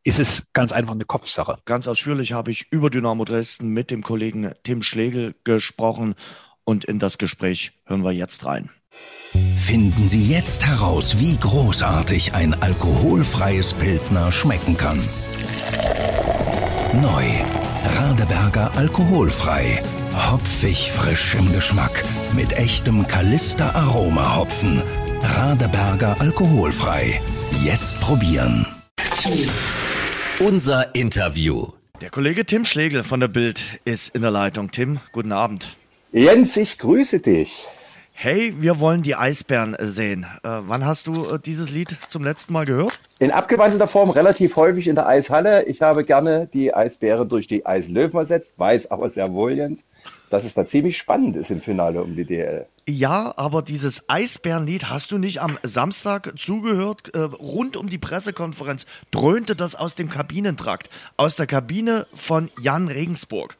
ist es ganz einfach eine Kopfsache. Ganz ausführlich habe ich über Dynamo Dresden mit dem Kollegen Tim Schlegel gesprochen und in das Gespräch hören wir jetzt rein. Finden Sie jetzt heraus, wie großartig ein alkoholfreies Pilsner schmecken kann. Neu. Radeberger alkoholfrei. Hopfig frisch im Geschmack. Mit echtem Kalister Aroma Hopfen. Radeberger alkoholfrei. Jetzt probieren. Unser Interview. Der Kollege Tim Schlegel von der Bild ist in der Leitung. Tim, guten Abend. Jens, ich grüße dich. Hey, wir wollen die Eisbären sehen. Äh, wann hast du äh, dieses Lied zum letzten Mal gehört? In abgewandelter Form relativ häufig in der Eishalle. Ich habe gerne die Eisbären durch die Eislöwen ersetzt, weiß aber sehr wohl, Jens, dass es da ziemlich spannend ist im Finale um die DL. Ja, aber dieses Eisbärenlied hast du nicht am Samstag zugehört? Äh, rund um die Pressekonferenz dröhnte das aus dem Kabinentrakt, aus der Kabine von Jan Regensburg.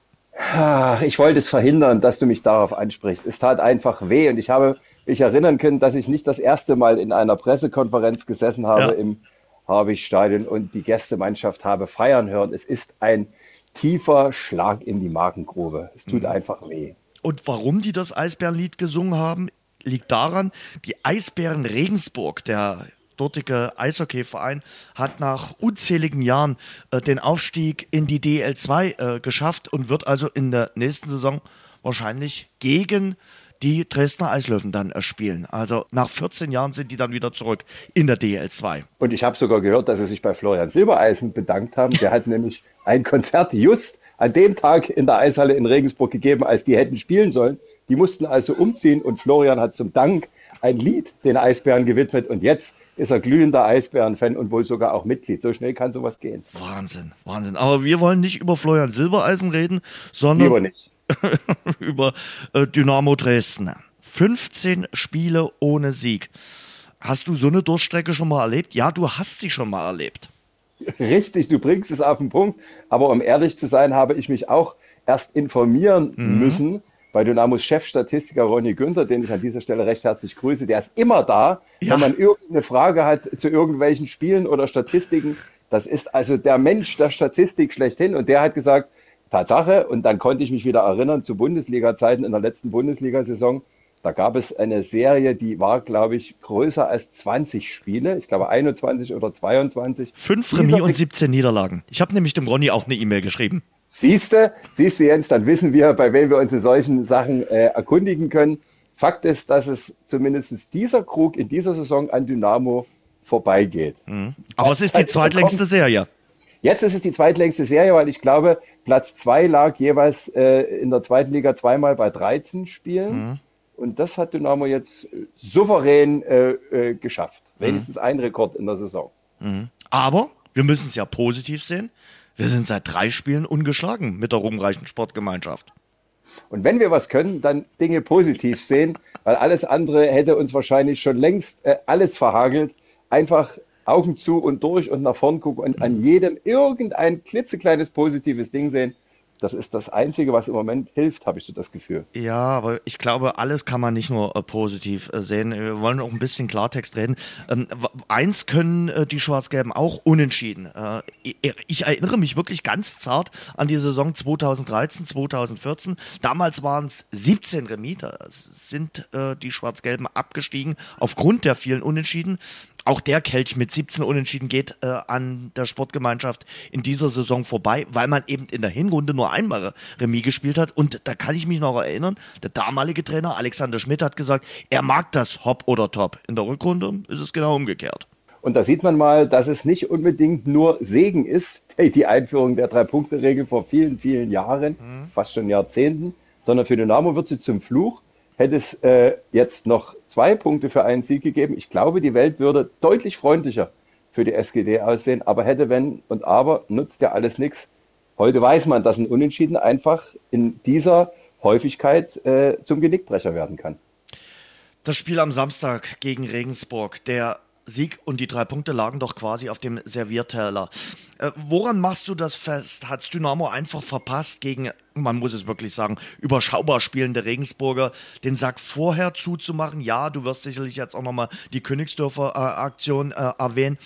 Ich wollte es verhindern, dass du mich darauf ansprichst. Es tat einfach weh und ich habe mich erinnern können, dass ich nicht das erste Mal in einer Pressekonferenz gesessen habe ja. im Harwig-Stadion und die Gästemannschaft habe feiern hören. Es ist ein tiefer Schlag in die Magengrube. Es tut mhm. einfach weh. Und warum die das Eisbärenlied gesungen haben, liegt daran, die Eisbären Regensburg, der dortige Eishockeyverein hat nach unzähligen Jahren äh, den Aufstieg in die DL2 äh, geschafft und wird also in der nächsten Saison wahrscheinlich gegen die Dresdner Eislöwen dann äh, spielen. Also nach 14 Jahren sind die dann wieder zurück in der DL2. Und ich habe sogar gehört, dass sie sich bei Florian Silbereisen bedankt haben. Der hat nämlich ein Konzert just an dem Tag in der Eishalle in Regensburg gegeben, als die hätten spielen sollen. Die mussten also umziehen und Florian hat zum Dank ein Lied den Eisbären gewidmet und jetzt ist er glühender Eisbären-Fan und wohl sogar auch Mitglied. So schnell kann sowas gehen. Wahnsinn, Wahnsinn. Aber wir wollen nicht über Florian Silbereisen reden, sondern über äh, Dynamo Dresden. 15 Spiele ohne Sieg. Hast du so eine Durchstrecke schon mal erlebt? Ja, du hast sie schon mal erlebt. Richtig, du bringst es auf den Punkt. Aber um ehrlich zu sein, habe ich mich auch erst informieren mhm. müssen bei Dynamos Chefstatistiker Ronny Günther, den ich an dieser Stelle recht herzlich grüße. Der ist immer da, ja. wenn man irgendeine Frage hat zu irgendwelchen Spielen oder Statistiken. Das ist also der Mensch der Statistik schlechthin. Und der hat gesagt, Tatsache, und dann konnte ich mich wieder erinnern zu Bundesliga-Zeiten in der letzten Bundesliga-Saison. Da gab es eine Serie, die war, glaube ich, größer als 20 Spiele. Ich glaube 21 oder 22. Fünf Remis und 17 Niederlagen. Ich habe nämlich dem Ronny auch eine E-Mail geschrieben. Siehste, siehst du Jens, dann wissen wir, bei wem wir uns in solchen Sachen äh, erkundigen können. Fakt ist, dass es zumindest dieser Krug in dieser Saison an Dynamo vorbeigeht. Mhm. Aber es ist die zweitlängste Serie. Jetzt ist es die zweitlängste Serie, weil ich glaube, Platz zwei lag jeweils äh, in der zweiten Liga zweimal bei 13 Spielen. Mhm. Und das hat Dynamo jetzt äh, souverän äh, äh, geschafft. Mhm. Wenigstens ein Rekord in der Saison. Mhm. Aber wir müssen es ja positiv sehen. Wir sind seit drei Spielen ungeschlagen mit der ruhmreichen Sportgemeinschaft. Und wenn wir was können, dann Dinge positiv sehen, weil alles andere hätte uns wahrscheinlich schon längst äh, alles verhagelt. Einfach Augen zu und durch und nach vorn gucken und an jedem irgendein klitzekleines positives Ding sehen. Das ist das Einzige, was im Moment hilft, habe ich so das Gefühl. Ja, aber ich glaube, alles kann man nicht nur äh, positiv äh, sehen. Wir wollen auch ein bisschen Klartext reden. Ähm, eins können äh, die Schwarz-Gelben auch unentschieden. Äh, ich erinnere mich wirklich ganz zart an die Saison 2013, 2014. Damals waren es 17 Remis. Da sind äh, die Schwarz-Gelben abgestiegen aufgrund der vielen Unentschieden. Auch der Kelch mit 17 Unentschieden geht äh, an der Sportgemeinschaft in dieser Saison vorbei, weil man eben in der Hinrunde nur einmal Remis gespielt hat. Und da kann ich mich noch erinnern, der damalige Trainer Alexander Schmidt hat gesagt, er mag das Hop oder Top. In der Rückrunde ist es genau umgekehrt. Und da sieht man mal, dass es nicht unbedingt nur Segen ist, die Einführung der Drei-Punkte-Regel vor vielen, vielen Jahren, mhm. fast schon Jahrzehnten, sondern für Dynamo wird sie zum Fluch hätte es äh, jetzt noch zwei Punkte für einen Sieg gegeben. Ich glaube, die Welt würde deutlich freundlicher für die SGD aussehen. Aber hätte, wenn und aber, nutzt ja alles nichts. Heute weiß man, dass ein Unentschieden einfach in dieser Häufigkeit äh, zum Genickbrecher werden kann. Das Spiel am Samstag gegen Regensburg, der Sieg und die drei Punkte lagen doch quasi auf dem Servierteller. Äh, woran machst du das fest? Hat Dynamo einfach verpasst, gegen, man muss es wirklich sagen, überschaubar spielende Regensburger den Sack vorher zuzumachen? Ja, du wirst sicherlich jetzt auch nochmal die Königsdörfer-Aktion äh, erwähnen.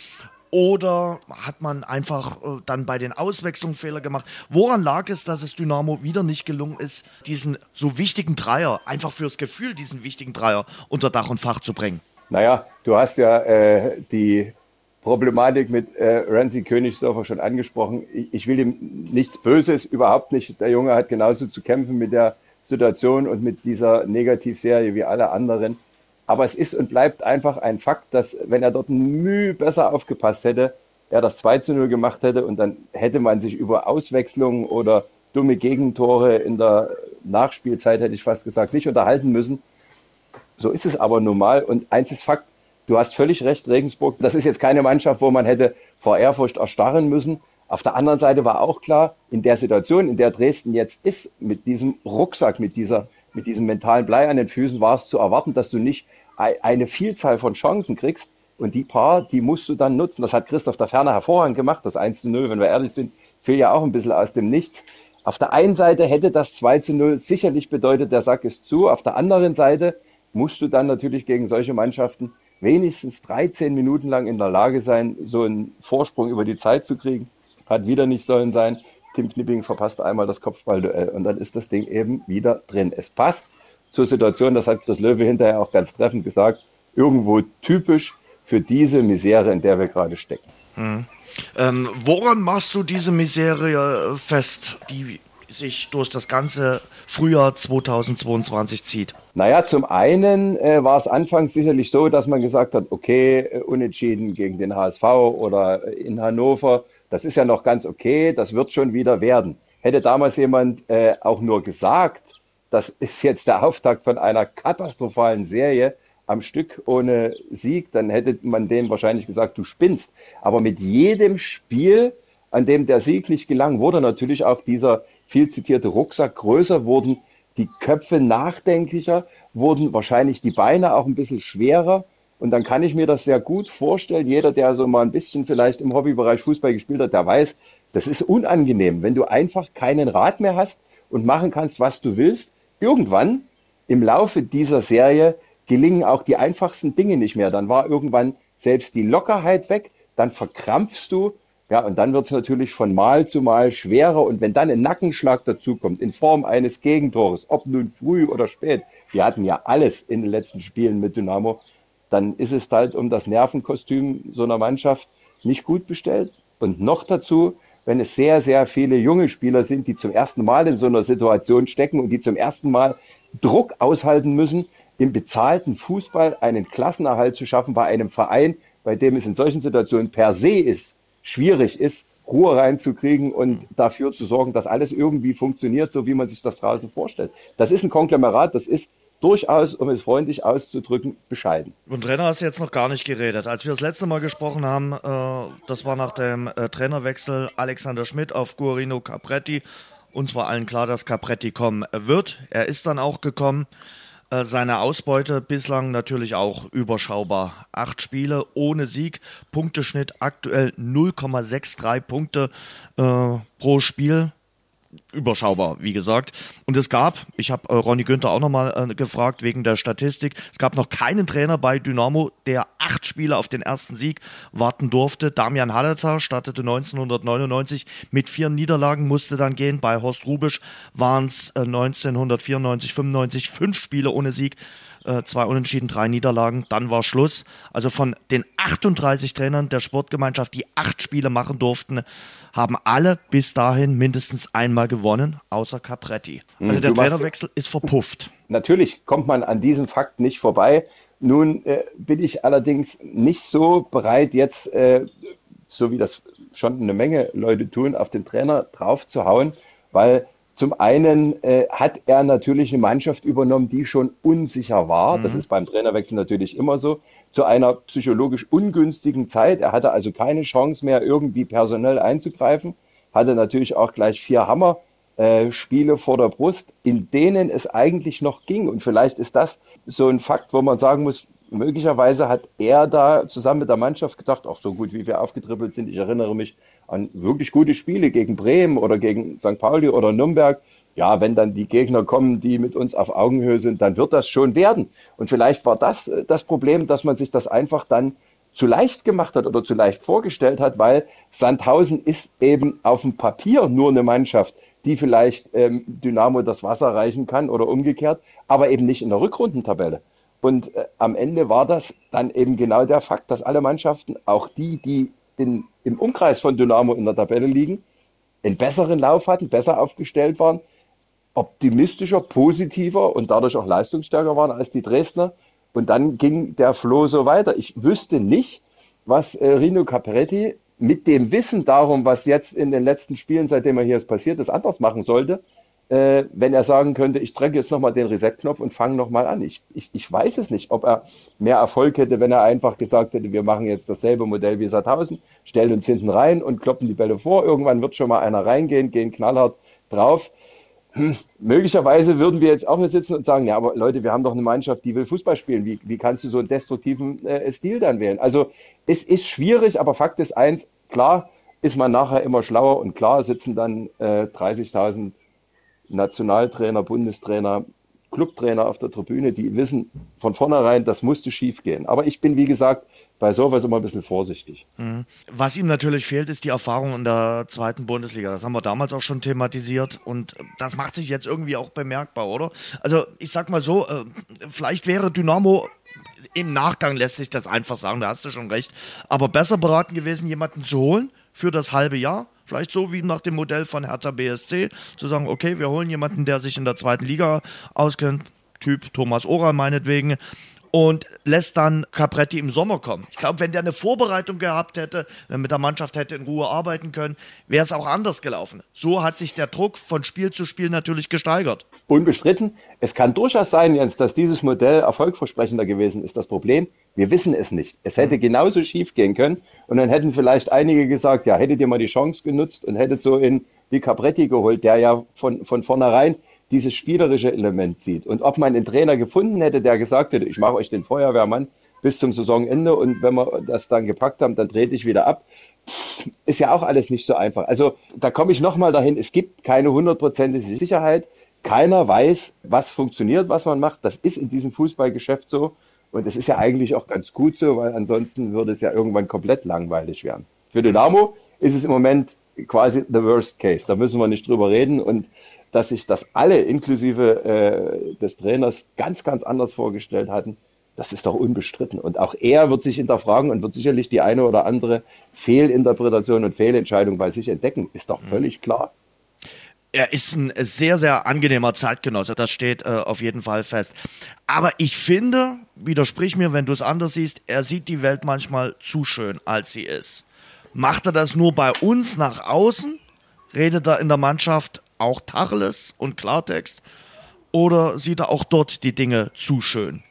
Oder hat man einfach äh, dann bei den Auswechslungen Fehler gemacht? Woran lag es, dass es Dynamo wieder nicht gelungen ist, diesen so wichtigen Dreier, einfach fürs Gefühl, diesen wichtigen Dreier unter Dach und Fach zu bringen? Naja, du hast ja äh, die Problematik mit äh, Ramsey Königsdorfer schon angesprochen. Ich, ich will ihm nichts Böses, überhaupt nicht. Der Junge hat genauso zu kämpfen mit der Situation und mit dieser Negativserie wie alle anderen. Aber es ist und bleibt einfach ein Fakt, dass wenn er dort Mühe besser aufgepasst hätte, er das 2 zu 0 gemacht hätte und dann hätte man sich über Auswechslungen oder dumme Gegentore in der Nachspielzeit, hätte ich fast gesagt, nicht unterhalten müssen. So ist es aber normal. Und eins ist Fakt, du hast völlig recht, Regensburg, das ist jetzt keine Mannschaft, wo man hätte vor Ehrfurcht erstarren müssen. Auf der anderen Seite war auch klar, in der Situation, in der Dresden jetzt ist, mit diesem Rucksack, mit dieser mit diesem mentalen Blei an den Füßen war es zu erwarten, dass du nicht eine Vielzahl von Chancen kriegst. Und die paar, die musst du dann nutzen. Das hat Christoph da Ferner hervorragend gemacht. Das 1 zu 0, wenn wir ehrlich sind, fehlt ja auch ein bisschen aus dem Nichts. Auf der einen Seite hätte das 2 zu 0 sicherlich bedeutet, der Sack ist zu. Auf der anderen Seite musst du dann natürlich gegen solche Mannschaften wenigstens 13 Minuten lang in der Lage sein, so einen Vorsprung über die Zeit zu kriegen. Hat wieder nicht sollen sein. Tim Knipping verpasst einmal das Kopfballduell und dann ist das Ding eben wieder drin. Es passt zur Situation, das hat Chris Löwe hinterher auch ganz treffend gesagt, irgendwo typisch für diese Misere, in der wir gerade stecken. Hm. Ähm, woran machst du diese Misere fest, die sich durch das ganze Frühjahr 2022 zieht? Naja, zum einen äh, war es anfangs sicherlich so, dass man gesagt hat, okay, äh, unentschieden gegen den HSV oder in Hannover, das ist ja noch ganz okay, das wird schon wieder werden. Hätte damals jemand äh, auch nur gesagt, das ist jetzt der Auftakt von einer katastrophalen Serie am Stück ohne Sieg, dann hätte man dem wahrscheinlich gesagt, du spinnst. Aber mit jedem Spiel, an dem der Sieg nicht gelang, wurde natürlich auch dieser viel zitierte Rucksack größer, wurden die Köpfe nachdenklicher, wurden wahrscheinlich die Beine auch ein bisschen schwerer. Und dann kann ich mir das sehr gut vorstellen. Jeder, der so mal ein bisschen vielleicht im Hobbybereich Fußball gespielt hat, der weiß, das ist unangenehm, wenn du einfach keinen Rat mehr hast und machen kannst, was du willst. Irgendwann im Laufe dieser Serie gelingen auch die einfachsten Dinge nicht mehr. Dann war irgendwann selbst die Lockerheit weg, dann verkrampfst du, ja, und dann wird es natürlich von Mal zu Mal schwerer. Und wenn dann ein Nackenschlag dazukommt in Form eines Gegentores, ob nun früh oder spät, wir hatten ja alles in den letzten Spielen mit Dynamo, dann ist es halt um das Nervenkostüm so einer Mannschaft nicht gut bestellt. Und noch dazu, wenn es sehr, sehr viele junge Spieler sind, die zum ersten Mal in so einer Situation stecken und die zum ersten Mal Druck aushalten müssen, im bezahlten Fußball einen Klassenerhalt zu schaffen bei einem Verein, bei dem es in solchen Situationen per se ist, schwierig ist, Ruhe reinzukriegen und dafür zu sorgen, dass alles irgendwie funktioniert, so wie man sich das draußen vorstellt. Das ist ein Konglomerat, das ist durchaus, um es freundlich auszudrücken, bescheiden. Und Trainer hast du jetzt noch gar nicht geredet. Als wir das letzte Mal gesprochen haben, äh, das war nach dem äh, Trainerwechsel Alexander Schmidt auf Guarino Capretti. Uns war allen klar, dass Capretti kommen wird. Er ist dann auch gekommen. Äh, seine Ausbeute bislang natürlich auch überschaubar. Acht Spiele ohne Sieg, Punkteschnitt aktuell 0,63 Punkte äh, pro Spiel überschaubar, wie gesagt. Und es gab, ich habe äh, Ronny Günther auch nochmal äh, gefragt wegen der Statistik, es gab noch keinen Trainer bei Dynamo, der acht Spiele auf den ersten Sieg warten durfte. Damian Halleter startete 1999 mit vier Niederlagen, musste dann gehen. Bei Horst Rubisch waren es äh, 1994, 95 fünf Spiele ohne Sieg äh, zwei Unentschieden, drei Niederlagen, dann war Schluss. Also von den 38 Trainern der Sportgemeinschaft, die acht Spiele machen durften, haben alle bis dahin mindestens einmal gewonnen, außer Capretti. Also hm, der Trainerwechsel ist verpufft. Natürlich kommt man an diesem Fakt nicht vorbei. Nun äh, bin ich allerdings nicht so bereit, jetzt, äh, so wie das schon eine Menge Leute tun, auf den Trainer drauf zu hauen, weil zum einen äh, hat er natürlich eine Mannschaft übernommen, die schon unsicher war. Mhm. Das ist beim Trainerwechsel natürlich immer so. Zu einer psychologisch ungünstigen Zeit. Er hatte also keine Chance mehr, irgendwie personell einzugreifen. Hatte natürlich auch gleich vier Hammer äh, Spiele vor der Brust, in denen es eigentlich noch ging. Und vielleicht ist das so ein Fakt, wo man sagen muss, möglicherweise hat er da zusammen mit der Mannschaft gedacht, auch so gut wie wir aufgetribbelt sind. Ich erinnere mich an wirklich gute Spiele gegen Bremen oder gegen St. Pauli oder Nürnberg. Ja, wenn dann die Gegner kommen, die mit uns auf Augenhöhe sind, dann wird das schon werden. Und vielleicht war das äh, das Problem, dass man sich das einfach dann zu leicht gemacht hat oder zu leicht vorgestellt hat, weil Sandhausen ist eben auf dem Papier nur eine Mannschaft, die vielleicht ähm, Dynamo das Wasser reichen kann oder umgekehrt, aber eben nicht in der Rückrundentabelle. Und äh, am Ende war das dann eben genau der Fakt, dass alle Mannschaften, auch die, die in, im Umkreis von Dynamo in der Tabelle liegen, einen besseren Lauf hatten, besser aufgestellt waren, optimistischer, positiver und dadurch auch leistungsstärker waren als die Dresdner. Und dann ging der Floh so weiter. Ich wüsste nicht, was äh, Rino Capretti mit dem Wissen darum, was jetzt in den letzten Spielen, seitdem er hier ist, passiert ist, anders machen sollte, äh, wenn er sagen könnte, ich drücke jetzt nochmal den Reset-Knopf und fange nochmal an. Ich, ich, ich weiß es nicht, ob er mehr Erfolg hätte, wenn er einfach gesagt hätte, wir machen jetzt dasselbe Modell wie Sandhausen, stellen uns hinten rein und kloppen die Bälle vor. Irgendwann wird schon mal einer reingehen, gehen knallhart drauf. Hm, möglicherweise würden wir jetzt auch hier sitzen und sagen, ja, aber Leute, wir haben doch eine Mannschaft, die will Fußball spielen. Wie, wie kannst du so einen destruktiven äh, Stil dann wählen? Also es ist schwierig, aber Fakt ist eins, klar ist man nachher immer schlauer und klar sitzen dann äh, 30.000 Nationaltrainer, Bundestrainer, Clubtrainer auf der Tribüne, die wissen von vornherein, das musste schief gehen. Aber ich bin, wie gesagt, bei sowas immer ein bisschen vorsichtig. Mhm. Was ihm natürlich fehlt, ist die Erfahrung in der zweiten Bundesliga. Das haben wir damals auch schon thematisiert und das macht sich jetzt irgendwie auch bemerkbar, oder? Also ich sag mal so, äh, vielleicht wäre Dynamo im Nachgang lässt sich das einfach sagen, da hast du schon recht, aber besser beraten gewesen, jemanden zu holen für das halbe Jahr. Vielleicht so wie nach dem Modell von Hertha BSC, zu sagen, okay, wir holen jemanden, der sich in der zweiten Liga auskennt, Typ Thomas Oral meinetwegen, und lässt dann Capretti im Sommer kommen. Ich glaube, wenn der eine Vorbereitung gehabt hätte, wenn mit der Mannschaft hätte in Ruhe arbeiten können, wäre es auch anders gelaufen. So hat sich der Druck von Spiel zu Spiel natürlich gesteigert. Unbestritten. Es kann durchaus sein, Jens, dass dieses Modell erfolgversprechender gewesen ist. Das Problem, wir wissen es nicht. Es hätte mhm. genauso schief gehen können und dann hätten vielleicht einige gesagt, ja, hättet ihr mal die Chance genutzt und hättet so in wie Capretti geholt, der ja von, von vornherein dieses spielerische Element sieht. Und ob man einen Trainer gefunden hätte, der gesagt hätte, ich mache euch den Feuerwehrmann bis zum Saisonende und wenn wir das dann gepackt haben, dann trete ich wieder ab, ist ja auch alles nicht so einfach. Also da komme ich nochmal dahin, es gibt keine hundertprozentige Sicherheit. Keiner weiß, was funktioniert, was man macht. Das ist in diesem Fußballgeschäft so. Und es ist ja eigentlich auch ganz gut so, weil ansonsten würde es ja irgendwann komplett langweilig werden. Für Dynamo ist es im Moment quasi the worst case. Da müssen wir nicht drüber reden. Und dass sich das alle inklusive äh, des Trainers ganz, ganz anders vorgestellt hatten, das ist doch unbestritten. Und auch er wird sich hinterfragen und wird sicherlich die eine oder andere Fehlinterpretation und Fehlentscheidung bei sich entdecken. Ist doch völlig klar. Er ist ein sehr, sehr angenehmer Zeitgenosse. Das steht äh, auf jeden Fall fest. Aber ich finde, widersprich mir, wenn du es anders siehst, er sieht die Welt manchmal zu schön, als sie ist. Macht er das nur bei uns nach außen? Redet er in der Mannschaft auch Tacheles und Klartext? Oder sieht er auch dort die Dinge zu schön?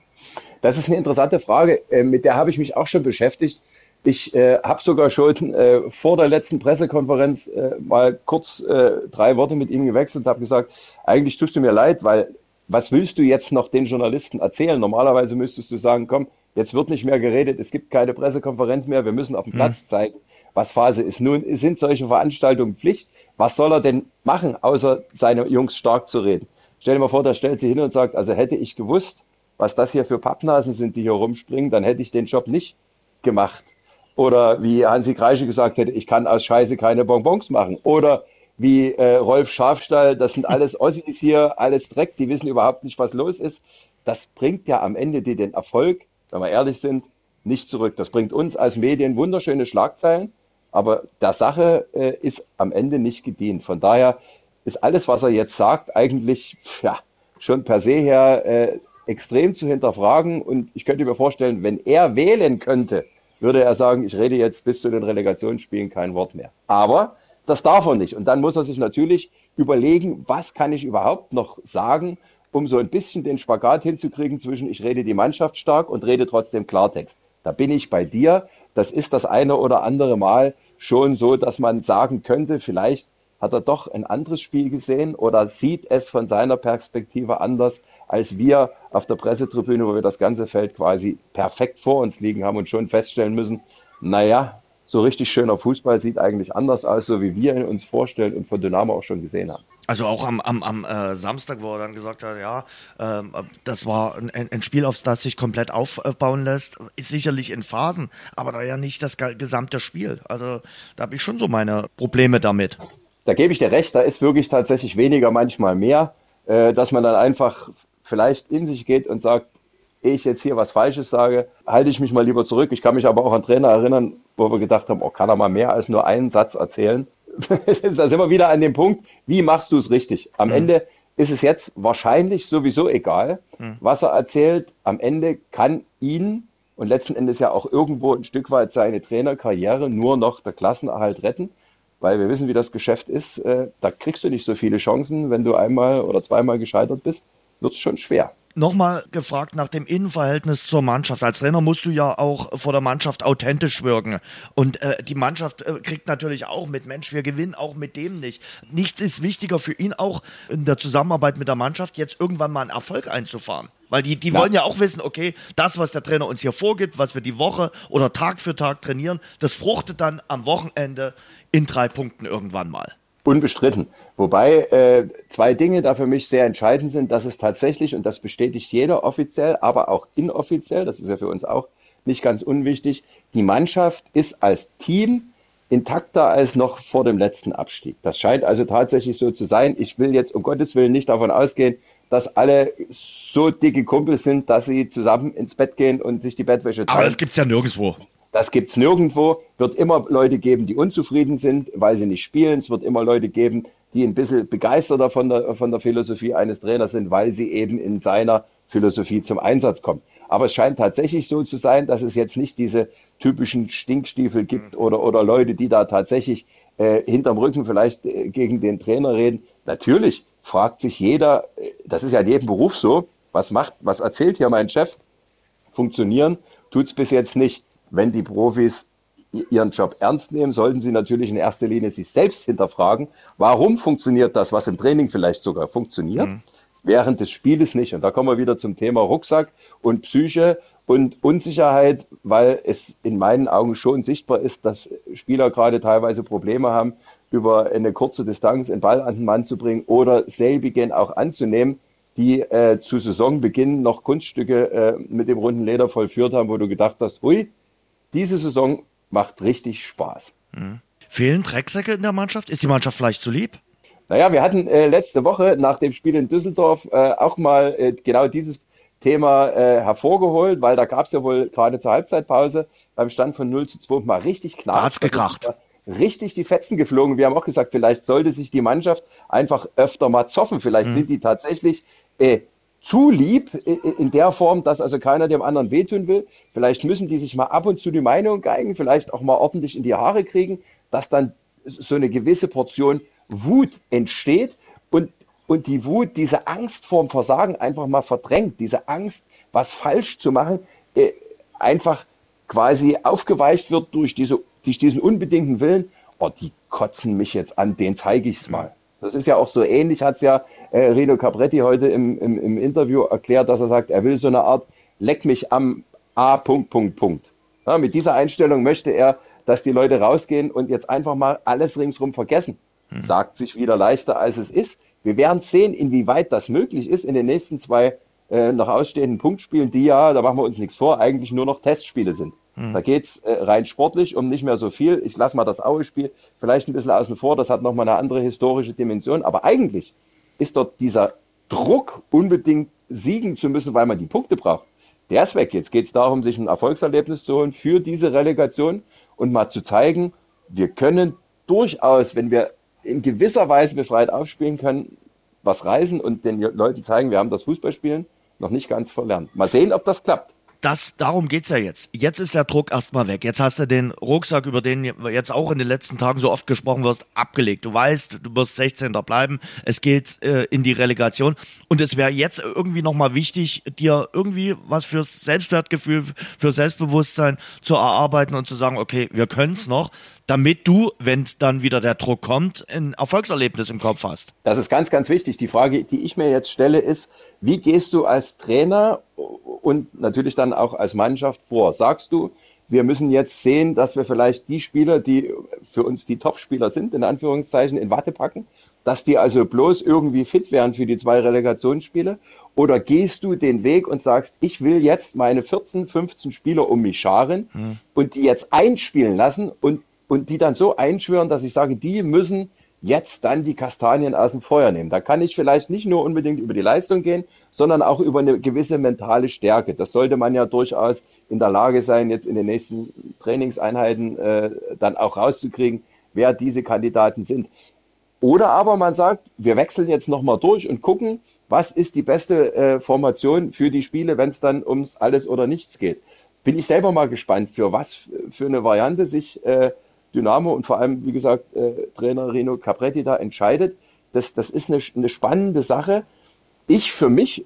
Das ist eine interessante Frage, äh, mit der habe ich mich auch schon beschäftigt. Ich äh, habe sogar schon äh, vor der letzten Pressekonferenz äh, mal kurz äh, drei Worte mit ihm gewechselt und habe gesagt, eigentlich tust du mir leid, weil was willst du jetzt noch den Journalisten erzählen? Normalerweise müsstest du sagen, komm, jetzt wird nicht mehr geredet, es gibt keine Pressekonferenz mehr, wir müssen auf dem Platz mhm. zeigen, was Phase ist. Nun sind solche Veranstaltungen Pflicht. Was soll er denn machen, außer seine Jungs stark zu reden? Stell dir mal vor, da stellt sie hin und sagt, also hätte ich gewusst, was das hier für Pappnasen sind, die hier rumspringen, dann hätte ich den Job nicht gemacht. Oder wie Hansi Kreische gesagt hätte, ich kann aus Scheiße keine Bonbons machen. Oder wie äh, Rolf Schafstall, das sind alles Ossis hier, alles Dreck, die wissen überhaupt nicht, was los ist. Das bringt ja am Ende dir den Erfolg, wenn wir ehrlich sind, nicht zurück. Das bringt uns als Medien wunderschöne Schlagzeilen, aber der Sache äh, ist am Ende nicht gedient. Von daher ist alles, was er jetzt sagt, eigentlich ja, schon per se her äh, extrem zu hinterfragen. Und ich könnte mir vorstellen, wenn er wählen könnte, würde er sagen, ich rede jetzt bis zu den Relegationsspielen kein Wort mehr. Aber das darf er nicht. Und dann muss er sich natürlich überlegen, was kann ich überhaupt noch sagen, um so ein bisschen den Spagat hinzukriegen zwischen ich rede die Mannschaft stark und rede trotzdem Klartext. Da bin ich bei dir. Das ist das eine oder andere Mal schon so, dass man sagen könnte, vielleicht hat er doch ein anderes Spiel gesehen oder sieht es von seiner Perspektive anders als wir auf der Pressetribüne, wo wir das ganze Feld quasi perfekt vor uns liegen haben und schon feststellen müssen, naja, so richtig schöner Fußball sieht eigentlich anders aus, so wie wir ihn uns vorstellen und von Dynamo auch schon gesehen haben. Also auch am, am, am äh, Samstag, wo er dann gesagt hat, ja, äh, das war ein, ein, Spiel, auf das sich komplett aufbauen lässt, ist sicherlich in Phasen, aber da ja nicht das gesamte Spiel. Also da habe ich schon so meine Probleme damit. Da gebe ich dir recht, da ist wirklich tatsächlich weniger, manchmal mehr, äh, dass man dann einfach vielleicht in sich geht und sagt, ich jetzt hier was Falsches sage, halte ich mich mal lieber zurück. Ich kann mich aber auch an Trainer erinnern, wo wir gedacht haben, oh, kann er mal mehr als nur einen Satz erzählen? da sind wir wieder an dem Punkt, wie machst du es richtig? Am mhm. Ende ist es jetzt wahrscheinlich sowieso egal, mhm. was er erzählt. Am Ende kann ihn und letzten Endes ja auch irgendwo ein Stück weit seine Trainerkarriere nur noch der Klassenerhalt retten, weil wir wissen, wie das Geschäft ist. Äh, da kriegst du nicht so viele Chancen, wenn du einmal oder zweimal gescheitert bist, wird es schon schwer nochmal gefragt nach dem Innenverhältnis zur Mannschaft. Als Trainer musst du ja auch vor der Mannschaft authentisch wirken. Und äh, die Mannschaft äh, kriegt natürlich auch mit, Mensch, wir gewinnen auch mit dem nicht. Nichts ist wichtiger für ihn auch in der Zusammenarbeit mit der Mannschaft, jetzt irgendwann mal einen Erfolg einzufahren. Weil die, die ja. wollen ja auch wissen, okay, das, was der Trainer uns hier vorgibt, was wir die Woche oder Tag für Tag trainieren, das fruchtet dann am Wochenende in drei Punkten irgendwann mal. Unbestritten. Wobei äh, zwei Dinge da für mich sehr entscheidend sind, dass es tatsächlich, und das bestätigt jeder offiziell, aber auch inoffiziell, das ist ja für uns auch nicht ganz unwichtig, die Mannschaft ist als Team intakter als noch vor dem letzten Abstieg. Das scheint also tatsächlich so zu sein. Ich will jetzt um Gottes Willen nicht davon ausgehen, dass alle so dicke Kumpels sind, dass sie zusammen ins Bett gehen und sich die Bettwäsche teilen. Aber das gibt's ja nirgendwo. Das gibt's nirgendwo. Wird immer Leute geben, die unzufrieden sind, weil sie nicht spielen. Es wird immer Leute geben, die ein bisschen begeisterter von der, von der Philosophie eines Trainers sind, weil sie eben in seiner Philosophie zum Einsatz kommen. Aber es scheint tatsächlich so zu sein, dass es jetzt nicht diese typischen Stinkstiefel gibt mhm. oder, oder Leute, die da tatsächlich äh, hinterm Rücken vielleicht äh, gegen den Trainer reden. Natürlich fragt sich jeder, äh, das ist ja in jedem Beruf so, was macht, was erzählt hier mein Chef? Funktionieren tut's bis jetzt nicht wenn die Profis ihren Job ernst nehmen, sollten sie natürlich in erster Linie sich selbst hinterfragen, warum funktioniert das, was im Training vielleicht sogar funktioniert, mhm. während des Spieles nicht. Und da kommen wir wieder zum Thema Rucksack und Psyche und Unsicherheit, weil es in meinen Augen schon sichtbar ist, dass Spieler gerade teilweise Probleme haben, über eine kurze Distanz einen Ball an den Mann zu bringen oder selbigen auch anzunehmen, die äh, zu Saisonbeginn noch Kunststücke äh, mit dem runden Leder vollführt haben, wo du gedacht hast, hui, diese Saison macht richtig Spaß. Mhm. Fehlen Drecksäcke in der Mannschaft? Ist die Mannschaft vielleicht zu lieb? Naja, wir hatten äh, letzte Woche nach dem Spiel in Düsseldorf äh, auch mal äh, genau dieses Thema äh, hervorgeholt, weil da gab es ja wohl gerade zur Halbzeitpause beim Stand von 0 zu 2 mal richtig knapp. Da hat's gekracht. Richtig die Fetzen geflogen. Wir haben auch gesagt, vielleicht sollte sich die Mannschaft einfach öfter mal zoffen. Vielleicht mhm. sind die tatsächlich äh, zu lieb in der Form, dass also keiner dem anderen wehtun will. Vielleicht müssen die sich mal ab und zu die Meinung geigen, vielleicht auch mal ordentlich in die Haare kriegen, dass dann so eine gewisse Portion Wut entsteht und, und die Wut, diese Angst vorm Versagen einfach mal verdrängt, diese Angst, was falsch zu machen, äh, einfach quasi aufgeweicht wird durch, diese, durch diesen unbedingten Willen, oh, die kotzen mich jetzt an, den zeige ich's mal. Das ist ja auch so ähnlich, hat es ja äh, Rino Capretti heute im, im, im Interview erklärt, dass er sagt, er will so eine Art Leck mich am A. Punkt, Punkt, Punkt. Ja, mit dieser Einstellung möchte er, dass die Leute rausgehen und jetzt einfach mal alles ringsrum vergessen. Hm. Sagt sich wieder leichter, als es ist. Wir werden sehen, inwieweit das möglich ist in den nächsten zwei äh, noch ausstehenden Punktspielen, die ja, da machen wir uns nichts vor, eigentlich nur noch Testspiele sind. Mhm. Da geht's äh, rein sportlich um nicht mehr so viel. Ich lasse mal das Aue-Spiel vielleicht ein bisschen außen vor, das hat nochmal eine andere historische Dimension. Aber eigentlich ist dort dieser Druck, unbedingt siegen zu müssen, weil man die Punkte braucht. Der ist weg. Jetzt geht es darum, sich ein Erfolgserlebnis zu holen für diese Relegation und mal zu zeigen, wir können durchaus, wenn wir in gewisser Weise befreit aufspielen können, was reisen und den Leuten zeigen, wir haben das Fußballspielen noch nicht ganz verlernt. Mal sehen, ob das klappt. Das, darum geht's ja jetzt. Jetzt ist der Druck erstmal weg. Jetzt hast du den Rucksack, über den jetzt auch in den letzten Tagen so oft gesprochen wirst, abgelegt. Du weißt, du wirst 16. bleiben. Es geht äh, in die Relegation. Und es wäre jetzt irgendwie nochmal wichtig, dir irgendwie was fürs Selbstwertgefühl, für Selbstbewusstsein zu erarbeiten und zu sagen, okay, wir können's noch, damit du, wenn dann wieder der Druck kommt, ein Erfolgserlebnis im Kopf hast. Das ist ganz, ganz wichtig. Die Frage, die ich mir jetzt stelle, ist, wie gehst du als Trainer und natürlich dann auch als Mannschaft vor? Sagst du, wir müssen jetzt sehen, dass wir vielleicht die Spieler, die für uns die Top-Spieler sind, in Anführungszeichen, in Watte packen, dass die also bloß irgendwie fit wären für die zwei Relegationsspiele? Oder gehst du den Weg und sagst, ich will jetzt meine 14, 15 Spieler um mich scharen hm. und die jetzt einspielen lassen und, und die dann so einschwören, dass ich sage, die müssen jetzt dann die Kastanien aus dem Feuer nehmen. Da kann ich vielleicht nicht nur unbedingt über die Leistung gehen, sondern auch über eine gewisse mentale Stärke. Das sollte man ja durchaus in der Lage sein, jetzt in den nächsten Trainingseinheiten äh, dann auch rauszukriegen, wer diese Kandidaten sind. Oder aber man sagt, wir wechseln jetzt nochmal durch und gucken, was ist die beste äh, Formation für die Spiele, wenn es dann ums Alles oder Nichts geht. Bin ich selber mal gespannt, für was für eine Variante sich äh, Dynamo und vor allem, wie gesagt, äh, Trainer Rino Capretti da entscheidet. Das, das ist eine, eine spannende Sache. Ich für mich,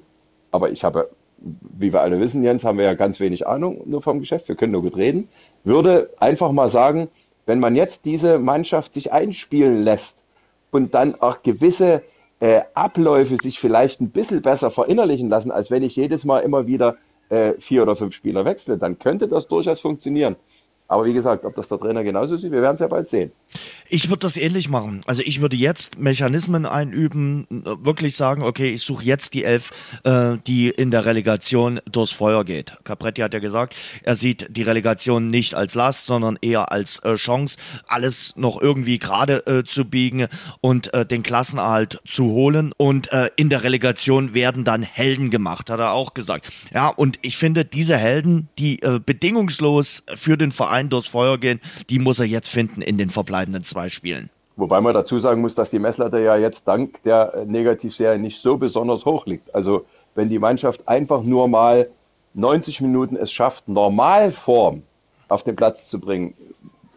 aber ich habe, wie wir alle wissen, Jens, haben wir ja ganz wenig Ahnung nur vom Geschäft, wir können nur gut reden, würde einfach mal sagen, wenn man jetzt diese Mannschaft sich einspielen lässt und dann auch gewisse äh, Abläufe sich vielleicht ein bisschen besser verinnerlichen lassen, als wenn ich jedes Mal immer wieder äh, vier oder fünf Spieler wechsle, dann könnte das durchaus funktionieren. Aber wie gesagt, ob das der Trainer genauso sieht, wir werden es ja bald sehen. Ich würde das ähnlich machen. Also ich würde jetzt Mechanismen einüben, wirklich sagen, okay, ich suche jetzt die Elf, äh, die in der Relegation durchs Feuer geht. Capretti hat ja gesagt, er sieht die Relegation nicht als Last, sondern eher als äh, Chance, alles noch irgendwie gerade äh, zu biegen und den Klassenerhalt zu holen. Und in der Relegation werden dann Helden gemacht, hat er auch gesagt. Ja, und ich finde, diese Helden, die bedingungslos für den Verein Verein durchs Feuer gehen, die muss er jetzt finden in den verbleibenden zwei Spielen. Wobei man dazu sagen muss, dass die Messlatte ja jetzt dank der Negativserie nicht so besonders hoch liegt. Also wenn die Mannschaft einfach nur mal 90 Minuten es schafft, Normalform auf den Platz zu bringen,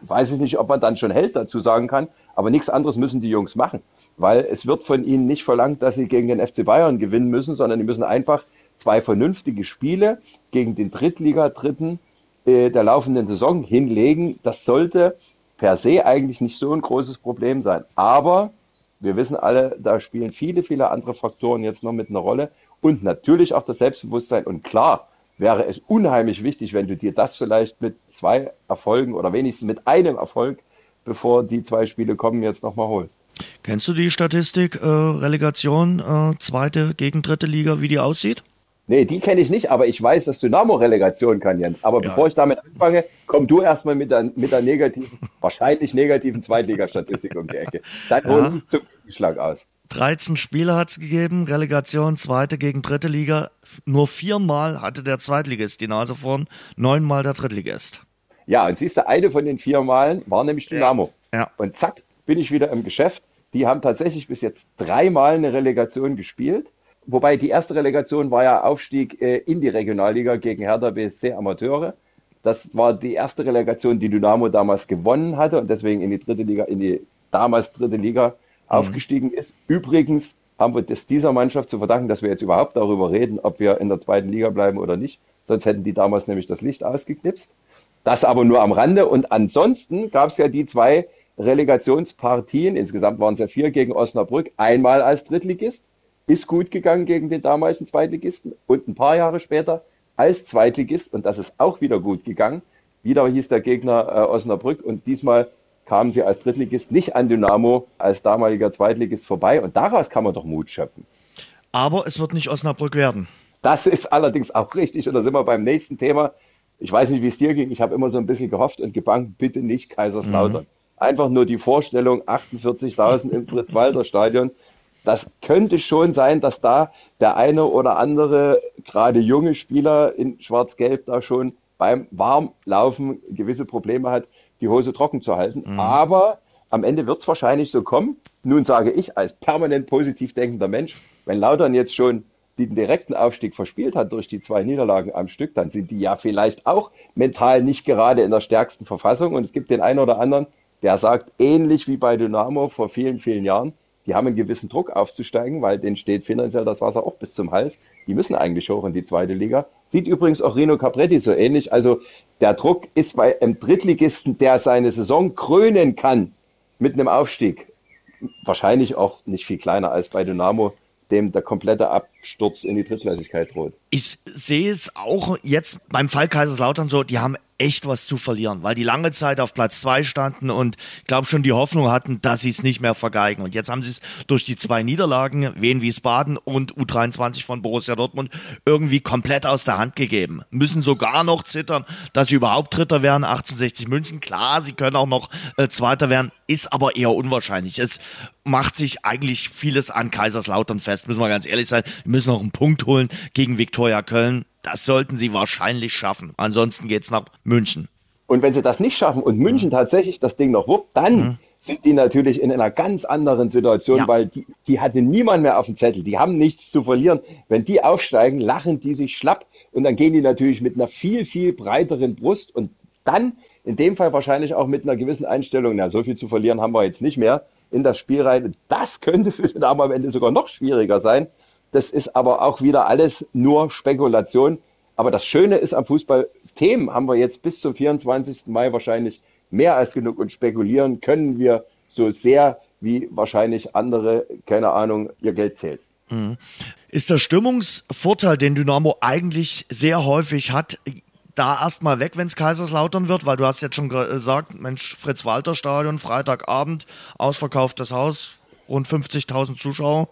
weiß ich nicht, ob man dann schon Held dazu sagen kann, aber nichts anderes müssen die Jungs machen, weil es wird von ihnen nicht verlangt, dass sie gegen den FC Bayern gewinnen müssen, sondern die müssen einfach zwei vernünftige Spiele gegen den Drittliga-Dritten äh, der laufenden Saison hinlegen. Das sollte per se eigentlich nicht so ein großes Problem sein. Aber wir wissen alle, da spielen viele, viele andere Faktoren jetzt noch mit einer Rolle und natürlich auch das Selbstbewusstsein. Und klar wäre es unheimlich wichtig, wenn du dir das vielleicht mit zwei Erfolgen oder wenigstens mit einem Erfolg, bevor die zwei Spiele kommen, jetzt nochmal holst. Kennst du die Statistik äh, Relegation, äh, zweite gegen dritte Liga, wie die aussieht? Nee, die kenne ich nicht, aber ich weiß, dass Dynamo Relegation kann, Jens. Aber ja. bevor ich damit anfange, komm du erstmal mit der, mit der negativen, wahrscheinlich negativen Zweitligastatistik um die Ecke. Dann ja. hol zum Schlag aus. 13 Spiele hat es gegeben, Relegation, zweite gegen dritte Liga. Nur viermal hatte der Zweitligist die Nase vorn, neunmal der Drittligist. Ja, und siehst du, eine von den vier Malen war nämlich Dynamo. Ja. ja. Und zack, bin ich wieder im Geschäft. Die haben tatsächlich bis jetzt dreimal eine Relegation gespielt. Wobei die erste Relegation war ja Aufstieg äh, in die Regionalliga gegen Hertha BSC Amateure. Das war die erste Relegation, die Dynamo damals gewonnen hatte und deswegen in die dritte Liga, in die damals dritte Liga mhm. aufgestiegen ist. Übrigens haben wir das dieser Mannschaft zu verdanken, dass wir jetzt überhaupt darüber reden, ob wir in der zweiten Liga bleiben oder nicht. Sonst hätten die damals nämlich das Licht ausgeknipst. Das aber nur am Rande. Und ansonsten gab es ja die zwei Relegationspartien. Insgesamt waren es ja vier gegen Osnabrück. Einmal als Drittligist ist gut gegangen gegen den damaligen Zweitligisten und ein paar Jahre später als Zweitligist und das ist auch wieder gut gegangen. Wieder hieß der Gegner äh, Osnabrück und diesmal kamen sie als Drittligist nicht an Dynamo als damaliger Zweitligist vorbei und daraus kann man doch Mut schöpfen. Aber es wird nicht Osnabrück werden. Das ist allerdings auch richtig und da sind wir beim nächsten Thema. Ich weiß nicht, wie es dir ging. Ich habe immer so ein bisschen gehofft und gebankt, bitte nicht Kaiserslautern. Mhm. Einfach nur die Vorstellung, 48.000 im Fritz-Walter-Stadion das könnte schon sein, dass da der eine oder andere, gerade junge Spieler in Schwarz-Gelb da schon beim Warmlaufen gewisse Probleme hat, die Hose trocken zu halten. Mhm. Aber am Ende wird es wahrscheinlich so kommen. Nun sage ich als permanent positiv denkender Mensch, wenn Lautern jetzt schon den direkten Aufstieg verspielt hat durch die zwei Niederlagen am Stück, dann sind die ja vielleicht auch mental nicht gerade in der stärksten Verfassung. Und es gibt den einen oder anderen, der sagt, ähnlich wie bei Dynamo vor vielen, vielen Jahren, die haben einen gewissen Druck aufzusteigen, weil denen steht finanziell das Wasser auch bis zum Hals. Die müssen eigentlich hoch in die zweite Liga. Sieht übrigens auch Rino Capretti so ähnlich. Also der Druck ist bei einem Drittligisten, der seine Saison krönen kann mit einem Aufstieg, wahrscheinlich auch nicht viel kleiner als bei Dynamo dem der komplette Absturz in die Drittklassigkeit droht. Ich sehe es auch jetzt beim Fall Kaiserslautern so, die haben echt was zu verlieren, weil die lange Zeit auf Platz zwei standen und ich glaube schon die Hoffnung hatten, dass sie es nicht mehr vergeigen. Und jetzt haben sie es durch die zwei Niederlagen, Wien Wiesbaden und U23 von Borussia Dortmund, irgendwie komplett aus der Hand gegeben. Müssen sogar noch zittern, dass sie überhaupt Dritter werden. 1860 München, klar, sie können auch noch äh, Zweiter werden, ist aber eher unwahrscheinlich. Es macht sich eigentlich vieles an Kaiserslautern fest, müssen wir ganz ehrlich sein. Wir müssen noch einen Punkt holen gegen Viktoria Köln. Das sollten sie wahrscheinlich schaffen. Ansonsten geht's nach München. Und wenn sie das nicht schaffen und München mhm. tatsächlich das Ding noch wuppt, dann mhm. sind die natürlich in einer ganz anderen Situation, ja. weil die, die hatte niemand mehr auf dem Zettel. Die haben nichts zu verlieren. Wenn die aufsteigen, lachen die sich schlapp und dann gehen die natürlich mit einer viel, viel breiteren Brust und dann in dem Fall wahrscheinlich auch mit einer gewissen Einstellung, na, so viel zu verlieren haben wir jetzt nicht mehr in das Spiel rein. Das könnte für den Arm am Ende sogar noch schwieriger sein. Das ist aber auch wieder alles nur Spekulation. Aber das Schöne ist am Fußball, Themen haben wir jetzt bis zum 24. Mai wahrscheinlich mehr als genug und spekulieren können wir so sehr, wie wahrscheinlich andere, keine Ahnung, ihr Geld zählt. Mhm. Ist der Stimmungsvorteil, den Dynamo eigentlich sehr häufig hat, da erstmal weg, wenn es Kaiserslautern wird, weil du hast jetzt schon gesagt, Mensch, Fritz-Walter-Stadion, Freitagabend, ausverkauftes Haus, rund 50.000 Zuschauer.